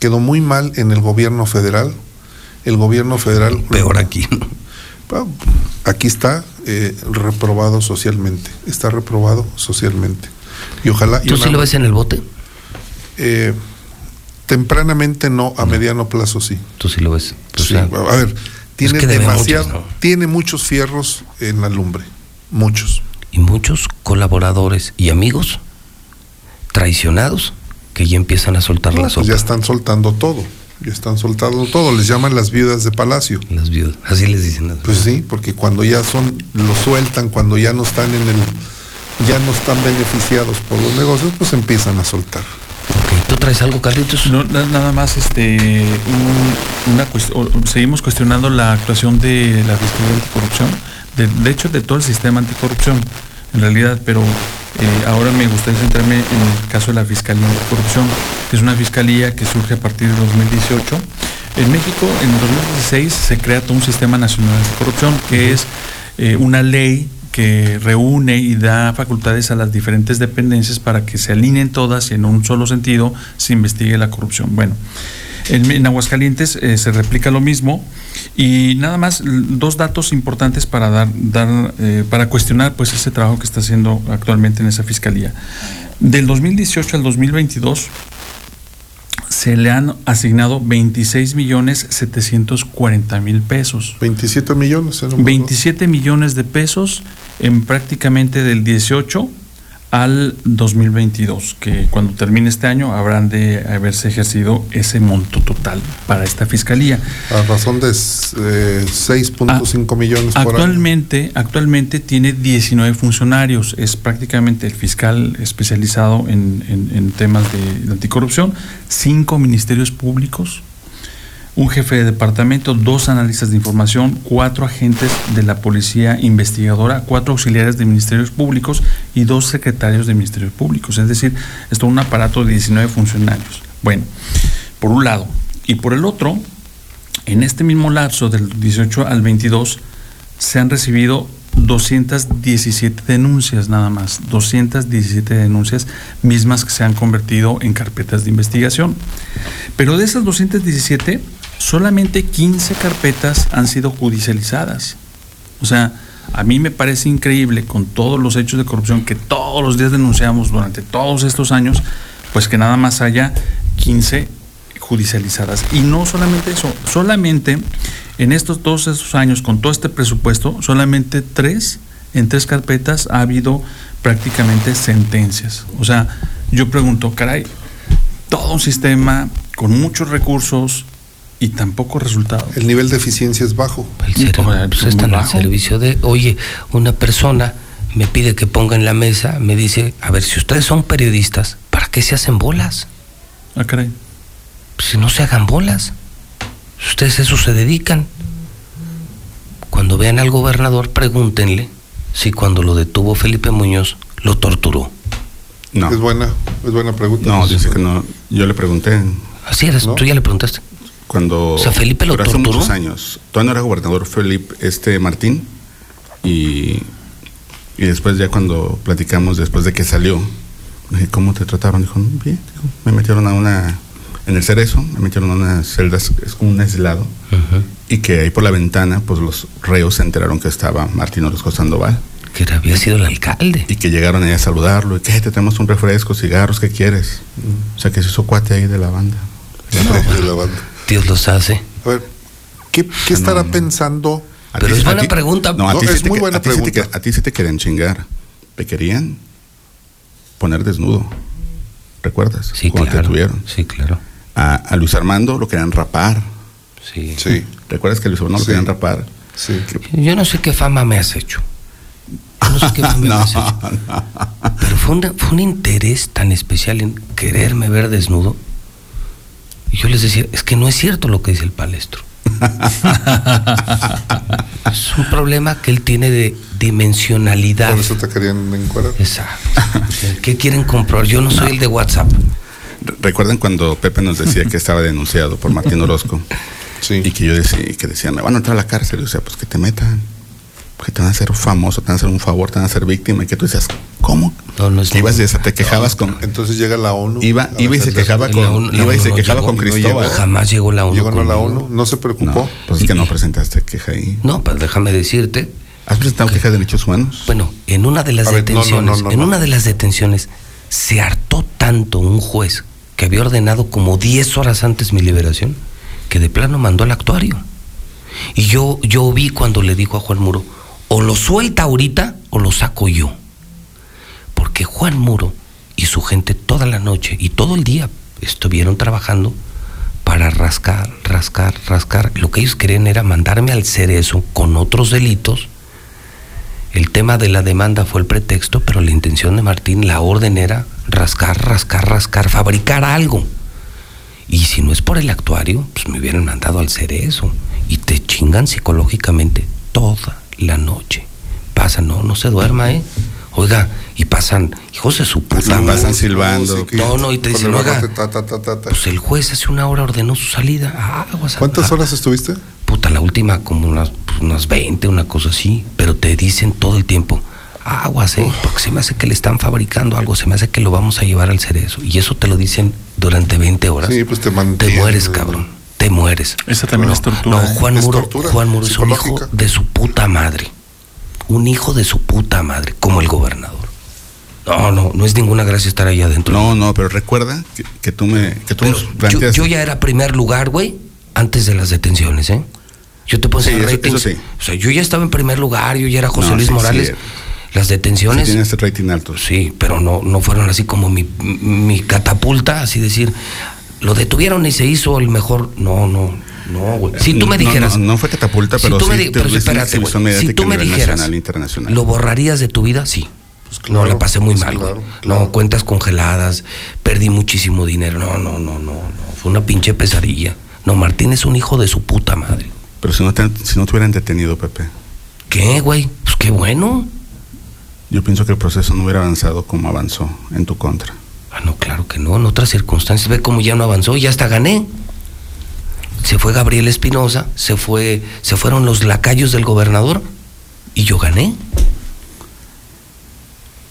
quedó muy mal en el gobierno federal. El gobierno federal Peor aquí. Aquí está eh, reprobado socialmente, está reprobado socialmente. Y ojalá. y ¿Tú una- sí lo ves en el bote? eh, tempranamente no, a mediano plazo sí. Tú sí lo ves. Sí, sea, a ver, tiene que demasiado, muchos, ¿no? tiene muchos fierros en la lumbre, muchos. y muchos colaboradores y amigos traicionados que ya empiezan a soltar No, la pues ya están soltando todo, ya están soltando todo, les llaman las viudas de palacio. Las viudas, así les dicen. Pues sí, porque cuando ya son, lo sueltan, cuando ya no están en el, ya no están beneficiados por los negocios, pues empiezan a soltar. Ok, ¿Tú traes algo, Carlitos? No, na- nada más, este, un- una cuest- o- o- seguimos cuestionando la actuación de la Fiscalía Anticorrupción, de, de hecho de todo el sistema anticorrupción, en realidad, pero eh, ahora me gustaría centrarme en el caso de la Fiscalía Anticorrupción, que es una fiscalía que surge a partir de 2018. En México, en 2016, se crea todo un sistema nacional anticorrupción, que es eh, una ley que reúne y da facultades a las diferentes dependencias para que se alineen todas y en un solo sentido se investigue la corrupción. Bueno, en, en Aguascalientes eh, se replica lo mismo y nada más dos datos importantes para dar, dar eh, para cuestionar pues ese trabajo que está haciendo actualmente en esa fiscalía. Del 2018 al 2022 se le han asignado 26 millones 740 mil pesos. 27 millones. ¿eh? Nomás, ¿no? 27 millones de pesos en prácticamente del 18 al 2022, que cuando termine este año habrán de haberse ejercido ese monto total para esta fiscalía. A razón de eh, 6.5 millones por año. Actualmente, actualmente tiene 19 funcionarios, es prácticamente el fiscal especializado en, en- en temas de anticorrupción, cinco ministerios públicos, un jefe de departamento, dos analistas de información, cuatro agentes de la policía investigadora, cuatro auxiliares de ministerios públicos y dos secretarios de ministerios públicos. Es decir, es todo un aparato de 19 funcionarios. Bueno, por un lado. Y por el otro, en este mismo lapso del 18 al 22 se han recibido 217 denuncias nada más, 217 denuncias mismas que se han convertido en carpetas de investigación. Pero de esas 217, solamente 15 carpetas han sido judicializadas. O sea, a mí me parece increíble con todos los hechos de corrupción que todos los días denunciamos durante todos estos años, pues que nada más haya 15 judicializadas. Y no solamente eso, solamente en estos todos estos años, con todo este presupuesto, solamente tres, en tres carpetas ha habido prácticamente sentencias. O sea, yo pregunto, caray, todo un sistema con muchos recursos y tan pocos resultados. El nivel de eficiencia es bajo. El cerebro, Pues, están al bajo. servicio de, oye, una persona me pide que ponga en la mesa, me dice, a ver, si ustedes son periodistas, ¿para qué se hacen bolas? Ah, caray. Pues si no se hagan bolas. Ustedes a eso se dedican. Cuando vean al gobernador, pregúntenle si cuando lo detuvo Felipe Muñoz lo torturó. No, Es buena, es buena pregunta. no, dice que no. Yo le pregunté Así eres, ¿No? tú ya le preguntaste. Cuando. O sea, Felipe lo pero hace torturó. muchos años. Todavía no era gobernador Felipe este Martín. Y, y después, ya cuando platicamos, después de que salió, dije, ¿cómo te trataron? Dijo, bien. Dijo, me metieron a una. En el cerezo, me metieron a unas celdas, es como un aislado. Y que ahí por la ventana, pues los reos se enteraron que estaba Martín Orozco Sandoval. Que había sido el alcalde. Y que llegaron ahí a saludarlo. Y que "Hey, te tenemos un refresco, cigarros, ¿qué quieres? O sea, que se hizo cuate ahí de la banda. No, de la banda. Dios los hace. A ver, ¿qué, qué estará No. pensando? Pero es buena pregunta. No, a ti, es muy buena pregunta. a ti sí te quieren chingar. te querían poner desnudo. ¿Recuerdas? Sí, Cuando claro. te tuvieron. Sí, claro. A, a Luis Armando lo querían rapar. Sí. Sí, ¿Recuerdas que a Luis Armando Sí. lo querían rapar? sí. Yo no sé qué fama me has hecho. No sé qué fama me has hecho. Pero fue un interés tan especial en quererme ver desnudo. Y yo les decía, es que no es cierto lo que dice el palestro. es un problema que él tiene de dimensionalidad. Por eso te querían encuadrar. Exacto. O sea, ¿Qué quieren comprar? Yo no soy el de WhatsApp. Re- ¿Recuerdan cuando Pepe nos decía que estaba denunciado por Martín Orozco? Sí. Y que yo decía, que decían, me van a entrar a la cárcel. Yo decía, pues que te metan. Porque te van a hacer famoso, te van a hacer un favor, te van a hacer víctima. Y que tú decías, ¿cómo? No, no es Ibas y no. te quejabas con. Entonces llega la ONU. Iba, y se quejaba La con, ONU- la iba y ONU se no quejaba llegó, con no Cristóbal. llegó. Jamás llegó la ONU. Llegó no la. ONU, no se preocupó. No, pues es que no presentaste queja ahí. No, pues déjame decirte. ¿Has presentado queja de derechos humanos? Bueno, en una de las A no, no, detenciones, no, no, en no. una de las detenciones se hartó tanto un juez que había ordenado como 10 horas antes mi liberación que de plano mandó al actuario. Y yo yo vi cuando le dijo a Juan Muro, o lo suelta ahorita o lo saco yo. Porque Juan Muro y su gente toda la noche y todo el día estuvieron trabajando para rascar, rascar, rascar. Lo que ellos querían era mandarme al cerezo con otros delitos. El tema de la demanda fue el pretexto, pero la intención de Martín, la orden era rascar, rascar, rascar, fabricar algo. Y si no es por el actuario, pues me hubieran mandado al cerezo. Y te chingan psicológicamente toda la noche. Pasan, no, no se duerma, ¿eh? Oiga, y pasan, hijos de su puta madre. pasan silbando. No, no, y te dicen, oiga. Pues el juez hace una hora ordenó su salida. Ah, aguas, ¿Cuántas ah, horas estuviste? Puta, la última como unas, pues, unas 20, una cosa así. Pero te dicen todo el tiempo, aguas, ¿eh? Porque se me hace que le están fabricando algo, se me hace que lo vamos a llevar al cerezo. Y eso te lo dicen durante 20 horas. Sí, pues te mueres, cabrón. Te mueres. Esa también No, es tortura. No. Juan Es Muro, tortura Juan Muro es un hijo de su puta madre. Un hijo de su puta madre, como el gobernador. No, no, no es ninguna gracia estar ahí adentro. No, no, pero recuerda que, que tú me que tú yo, ya era primer lugar, güey, antes de las detenciones, ¿eh? Yo te puedo Sí, enseñar eso- ratings. eso sí. O sea, yo ya estaba en primer lugar, yo ya era José No, Luis sí, Morales. sí. Las Sí detenciones. tienes este rating alto. Sí, pero no, no fueron así como mi, mi catapulta, así decir, lo detuvieron y se hizo el mejor. No, no, no, güey. Si tú me dijeras. No, no fue catapulta, si pero tú me sí pero espérate, güey. Si tú me dijeras, nacional internacional. ¿lo borrarías de tu vida? Sí. Pues no, la pasé muy pues mal, güey. claro, claro. No, cuentas congeladas, perdí muchísimo dinero. No, no, no, no, no. Fue una pinche pesadilla. No, Martín es un hijo de su puta madre. Pero si no, te, si no te hubieran detenido, Pepe, ¿Qué, güey? Pues qué bueno. yo pienso que el proceso no hubiera avanzado como avanzó en tu contra. Ah, no, claro que no. En otras circunstancias, ve cómo ya no avanzó y ya hasta gané. Se fue Gabriel Espinosa, se fue, se fueron los lacayos del gobernador y yo gané.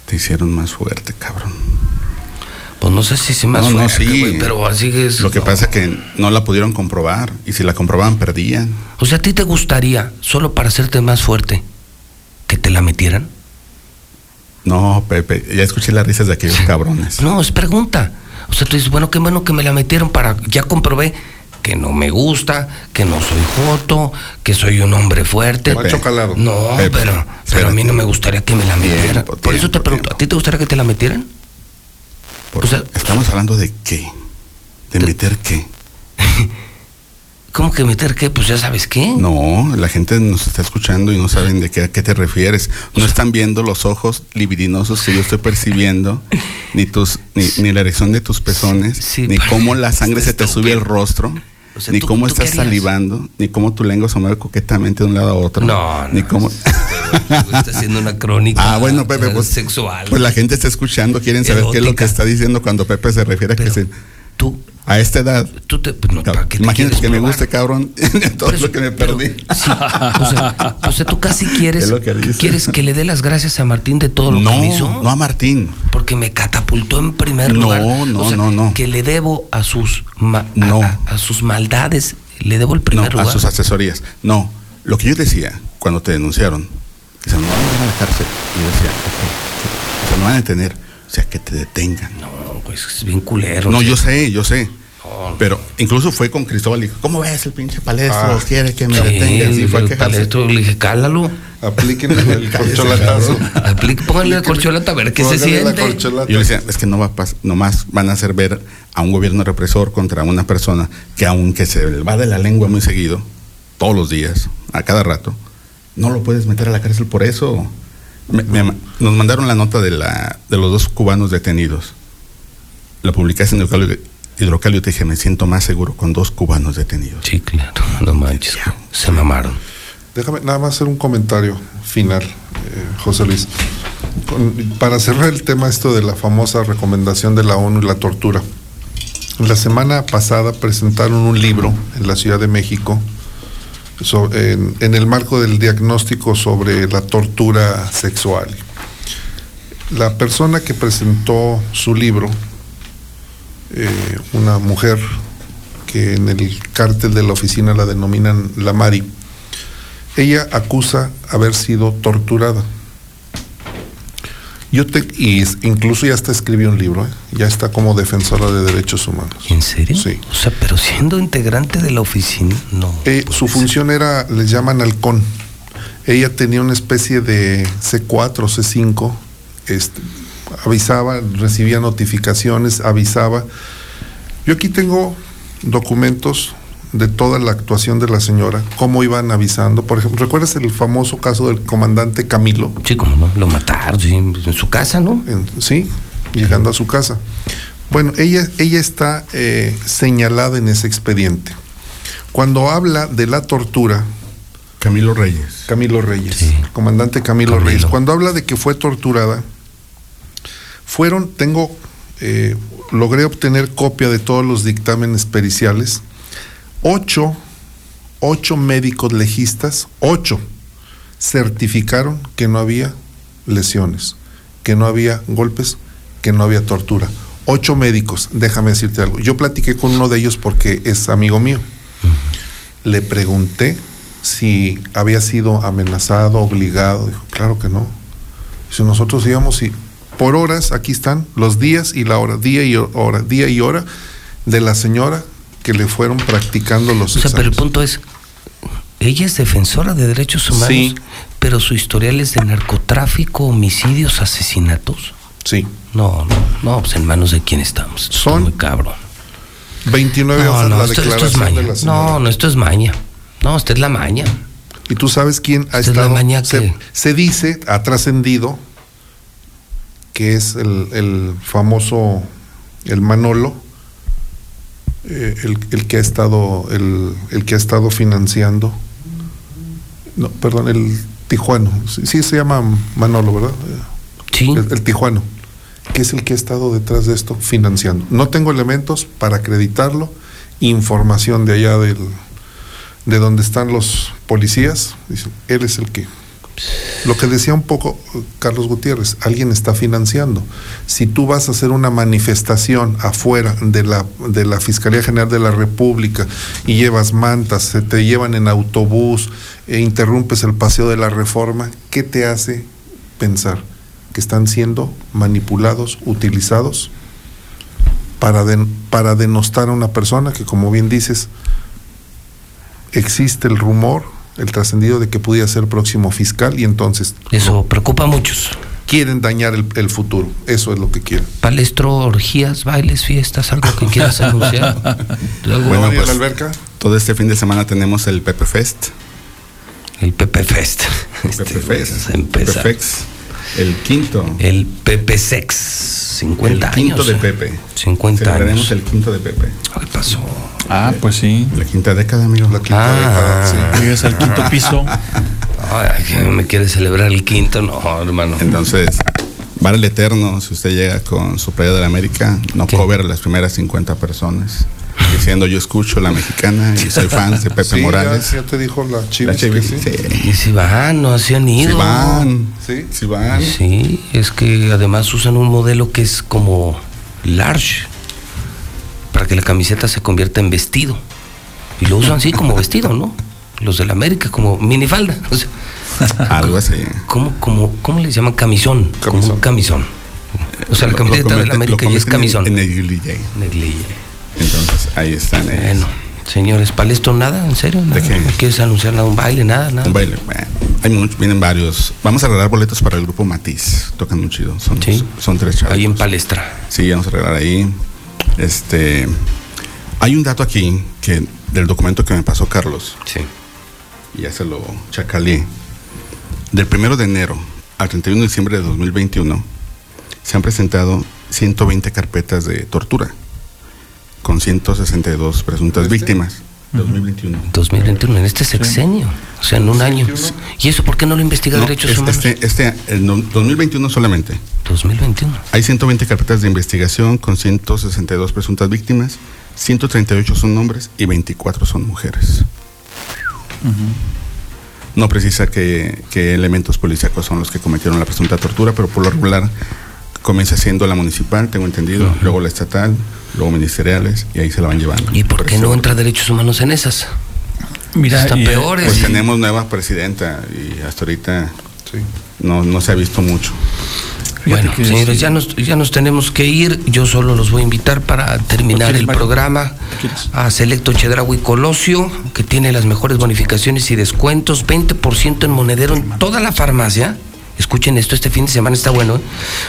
Te hicieron más fuerte, cabrón. Pues no sé si se me No, no, sí. pero así es. Lo que no. pasa es que no la pudieron comprobar. Y si la comprobaban, perdían. O sea, ¿a ti te gustaría, solo para hacerte más fuerte, que te la metieran? No, Pepe, ya escuché las risas de aquellos cabrones. No, es pregunta. O sea, tú dices, bueno, qué bueno que me la metieron para. Ya comprobé que no me gusta, que no soy joto, que soy un hombre fuerte. Pepe. No, Pepe, pero, pero a mí no me gustaría que me la metieran. Tiempo, Por eso te pregunto, tiempo. ¿a ti te gustaría que te la metieran? Por- o sea- estamos hablando de qué. De De- meter qué. ¿Cómo que meter qué? Pues ya sabes qué. No, la gente nos está escuchando y no saben de qué, a qué te refieres. No están viendo los ojos libidinosos que yo estoy percibiendo, ni tus, ni, ni la erección de tus pezones, Sí, ni pero- cómo la sangre se te sube al rostro, O sea, ni ¿tú- cómo tú estás salivando, ni cómo tu lengua se mueve coquetamente de un lado a otro. No, no. Ni cómo. Está haciendo una crónica Ah, bueno, Pepe, pues, sexual. pues la gente está escuchando, quieren saber qué es lo que está diciendo cuando Pepe se refiere a que Pero se- tú, a esta edad. tú te. pues, no, ¿para qué te Imagínate que me guste, cabrón, todo eso, lo que me pero- perdí. sí, o, sea, o sea, tú casi quieres, que quieres que le dé las gracias a Martín de todo lo no, que me hizo. no a Martín. Porque me catapultó en primer No, lugar. no, O sea, no, no. Que le debo a sus ma- a- No. a, a sus maldades, le debo el No, primer a lugar. sus asesorías. No, lo que yo decía cuando te denunciaron, que se me van a llevar a la cárcel. Y yo decía, ok, que se me van a detener, o sea, que te detengan. No, pues es bien culero. No, yo sé, yo sé. No. Pero incluso fue con Cristóbal y dijo, ¿cómo ves el pinche palestro? Ah. ¿Quiere que me Sí, detenga? Y fue a el palestro le dije, cálalo. Aplíquenle el corcholatazo. Aplique, póngale la corcholata a ver qué se Póngale la siente. yo le decía, es que no va a pas- nomás van a hacer ver a un gobierno represor contra una persona que aunque se le va de la lengua muy seguido, todos los días, a cada rato, no lo puedes meter a la cárcel por eso. Me- me- nos mandaron la nota de, la, de los dos cubanos detenidos. La publicaste en Hidrocalio, Hidrocalio y te dije, me siento más seguro con dos cubanos detenidos. Sí, claro, no manches, se mamaron. Déjame nada más hacer un comentario final, eh, José Luis. Con- para cerrar el tema esto de la famosa recomendación de la ONU y la tortura. La semana pasada presentaron un libro en la Ciudad de México en el marco del diagnóstico sobre la tortura sexual. La persona que presentó su libro, eh, una mujer que en el cártel de la oficina la denominan la Mari, ella acusa haber sido torturada. Yo te, y incluso ya hasta escribió un libro, ¿eh? ya está como defensora de derechos humanos. ¿En serio? Sí. O sea, pero siendo integrante de la oficina, no. Eh, su función era, les llaman halcón. Ella tenía una especie de C4 o C5, este, avisaba, recibía notificaciones, avisaba. Yo aquí tengo documentos de toda la actuación de la señora, cómo iban avisando. Por ejemplo, ¿recuerdas el famoso caso del comandante Camilo? Sí, como no, lo mataron, sí, en su casa, ¿no? En- sí, llegando a su casa. Bueno, ella, ella está eh, señalada en ese expediente. Cuando habla de la tortura, Camilo Reyes. Camilo Reyes, Sí. comandante Camilo, Camilo. Reyes, cuando habla de que fue torturada, fueron, tengo, eh, logré obtener copia de todos los dictámenes periciales, ocho, ocho médicos legistas, ocho, certificaron que no había lesiones, que no había golpes, que no había tortura. Ocho médicos, déjame decirte algo. Yo platiqué con uno de ellos porque es amigo mío. Le pregunté si había sido amenazado, obligado. Dijo, claro que no. Si nosotros íbamos y por horas, aquí están los días y la hora, día y hora, día y hora de la señora que le fueron practicando los O sea, pero el punto es, ella es defensora de derechos humanos, Sí. pero su historial es de narcotráfico, homicidios, asesinatos. Sí, No, no, no, pues en manos de quién estamos. Esto Son- muy cabrón. 29 No, hojas no, la esto, esto es declaración maña. de la. No, no, esto es maña. No, esta es la maña. Y tú sabes quién ha Esta es la estado. maña se, que- se dice, ha trascendido, que es el, el famoso, el Manolo, eh, el, el que ha estado, el, el que ha estado financiando. No, perdón, el tijuano. Sí, sí se llama Manolo, ¿verdad? Sí. El, el tijuano, que es el que ha estado detrás de esto financiando. No tengo elementos para acreditarlo, información de allá del, de donde están los policías, dicen, él es el que. Lo que decía un poco eh, Carlos Gutiérrez, alguien está financiando. Si tú vas a hacer una manifestación afuera de la, de la Fiscalía General de la República y llevas mantas, se te llevan en autobús e interrumpes el paseo de la reforma, ¿qué te hace pensar que están siendo manipulados, utilizados para, para denostar a una persona que, como bien dices, existe el rumor, el trascendido de que pudiera ser próximo fiscal y entonces Eso preocupa a muchos. quieren dañar el, el futuro. Eso es lo que quieren. Palestro, orgías, bailes, fiestas, algo que quieras anunciar. Bueno, ¿Van a ir a pues- la alberca? Todo este fin de semana tenemos el Pepe Fest. el Pepe Fest. Este, Pepe Fest. a empezar. Pepe Fest. El quinto. El Pepe Sex. 50 el quinto años. de ¿eh? Pepe. 50 Celebraremos años. el quinto de Pepe. ¿Qué pasó? Ah, pues sí. La quinta década, amigo. La quinta Ah. década, sí. Llegas al quinto piso. Ay, me quiere celebrar el quinto, no, hermano. Entonces, Bar el Eterno, si usted llega con su playa de la América, no ¿Qué? cover a las primeras 50 personas. Diciendo yo escucho la mexicana y soy fan de Pepe Sí, Morales. ya te dijo la La chivis que Chivas, sí. sí. Y si van, no se han ido. Si van, Sí. si van. Sí, es que además usan un modelo que es como large para que la camiseta se convierta en vestido. Y lo usan así como vestido, ¿no? Los de la América como minifalda. O sea, Algo así. ¿cómo, cómo, ¿Cómo les llaman camisón? Como Camisón. un camisón. O sea, la camiseta de la convierte- América ya es camisón. En, en negligé. Neglige. Entonces, ahí están. ellos. Bueno, señores, Palestro, nada, en serio, nada. ¿De qué? ¿No quieres anunciar nada, un baile, nada, nada? Un baile. Bueno, hay muchos, vienen varios. Vamos a regalar boletos para el grupo Matiz. Tocan muy chido. Son, Sí. son tres chavos. Ahí en Palestra. Sí, vamos a regalar ahí. Este, hay un dato aquí que del documento que me pasó Carlos, Sí. y ya se lo chacalé. Del primero de enero al 31 de diciembre de 2021 se han presentado 120 carpetas de tortura con 162 presuntas víctimas. 2021. 2021, en este sexenio, o sea, en un año. ¿Y eso por qué no lo investiga No, Derechos es- Humanos? este, este, el no- 2021 solamente. 2021. Hay 120 carpetas de investigación con 162 presuntas víctimas, 138 son hombres y 24 son mujeres. No precisa que, que elementos policíacos son los que cometieron la presunta tortura, pero por lo regular comienza siendo la municipal, tengo entendido, luego la estatal, luego ministeriales y ahí se la van llevando. ¿Y por qué no entra Derechos Humanos en esas? Mira, Está y, eh, peor, Pues Sí. tenemos nueva presidenta y hasta ahorita Sí. no, no se ha visto mucho. Bueno, señores, sí. ya nos, ya nos tenemos que ir. Yo solo los voy a invitar para terminar el Mario? programa a Selecto Chedraui Colosio, que tiene las mejores bonificaciones y descuentos, 20% en monedero en toda la farmacia. Escuchen esto, este fin de semana está bueno. ¿eh?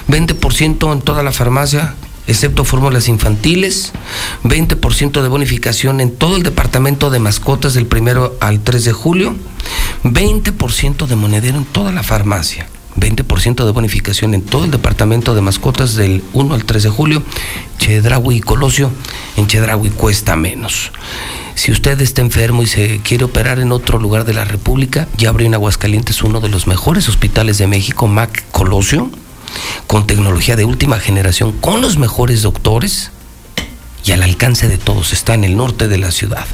20% en toda la farmacia, excepto fórmulas infantiles. 20% de bonificación en todo el departamento de mascotas del primero al 3 de julio. 20% de monedero en toda la farmacia. 20% de bonificación en todo el departamento de mascotas del 1 al 3 de julio. Chedraui y Colosio. En Chedraui cuesta menos. Si usted está enfermo y se quiere operar en otro lugar de la República, ya abrió en Aguascalientes uno de los mejores hospitales de México, Mac Colosio, con tecnología de última generación, con los mejores doctores y al alcance de todos. Está en el norte de la ciudad.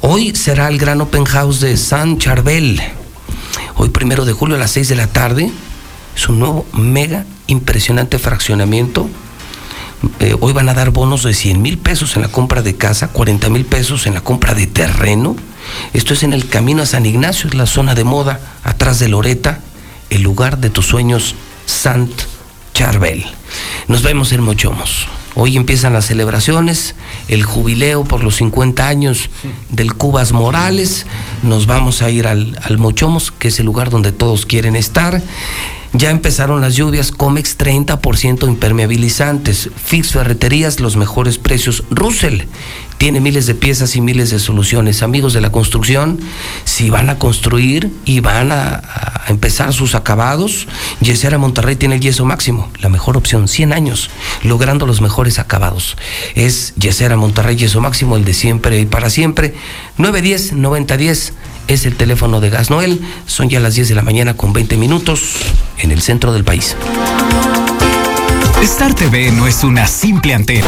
Hoy será el gran open house de San Charbel. Hoy, primero de julio a las 6 de la tarde, es un nuevo mega impresionante fraccionamiento. Eh, hoy van a dar bonos de 100 mil pesos en la compra de casa, 40 mil pesos en la compra de terreno. Esto es en el camino a San Ignacio, es la zona de moda, atrás de Loreta, el lugar de tus sueños, Sant Charbel. Nos vemos en Mochomos. Hoy empiezan las celebraciones, el jubileo por los 50 años del Cubas Morales. Nos vamos a ir al, al Mochomos, que es el lugar donde todos quieren estar. Ya empezaron las lluvias, Comex 30% impermeabilizantes, Fix Ferreterías, los mejores precios. Russell tiene miles de piezas y miles de soluciones. Amigos de la construcción, si van a construir y van a, empezar sus acabados, Yesera Monterrey tiene el yeso máximo, la mejor opción, 100 años, logrando los mejores acabados. Es Yesera Monterrey, yeso máximo, el de siempre y para siempre. 910-9010 es el teléfono de Gas Noel. Son ya las 10 de la mañana con 20 minutos en el centro del país. Star TV no es una simple antena.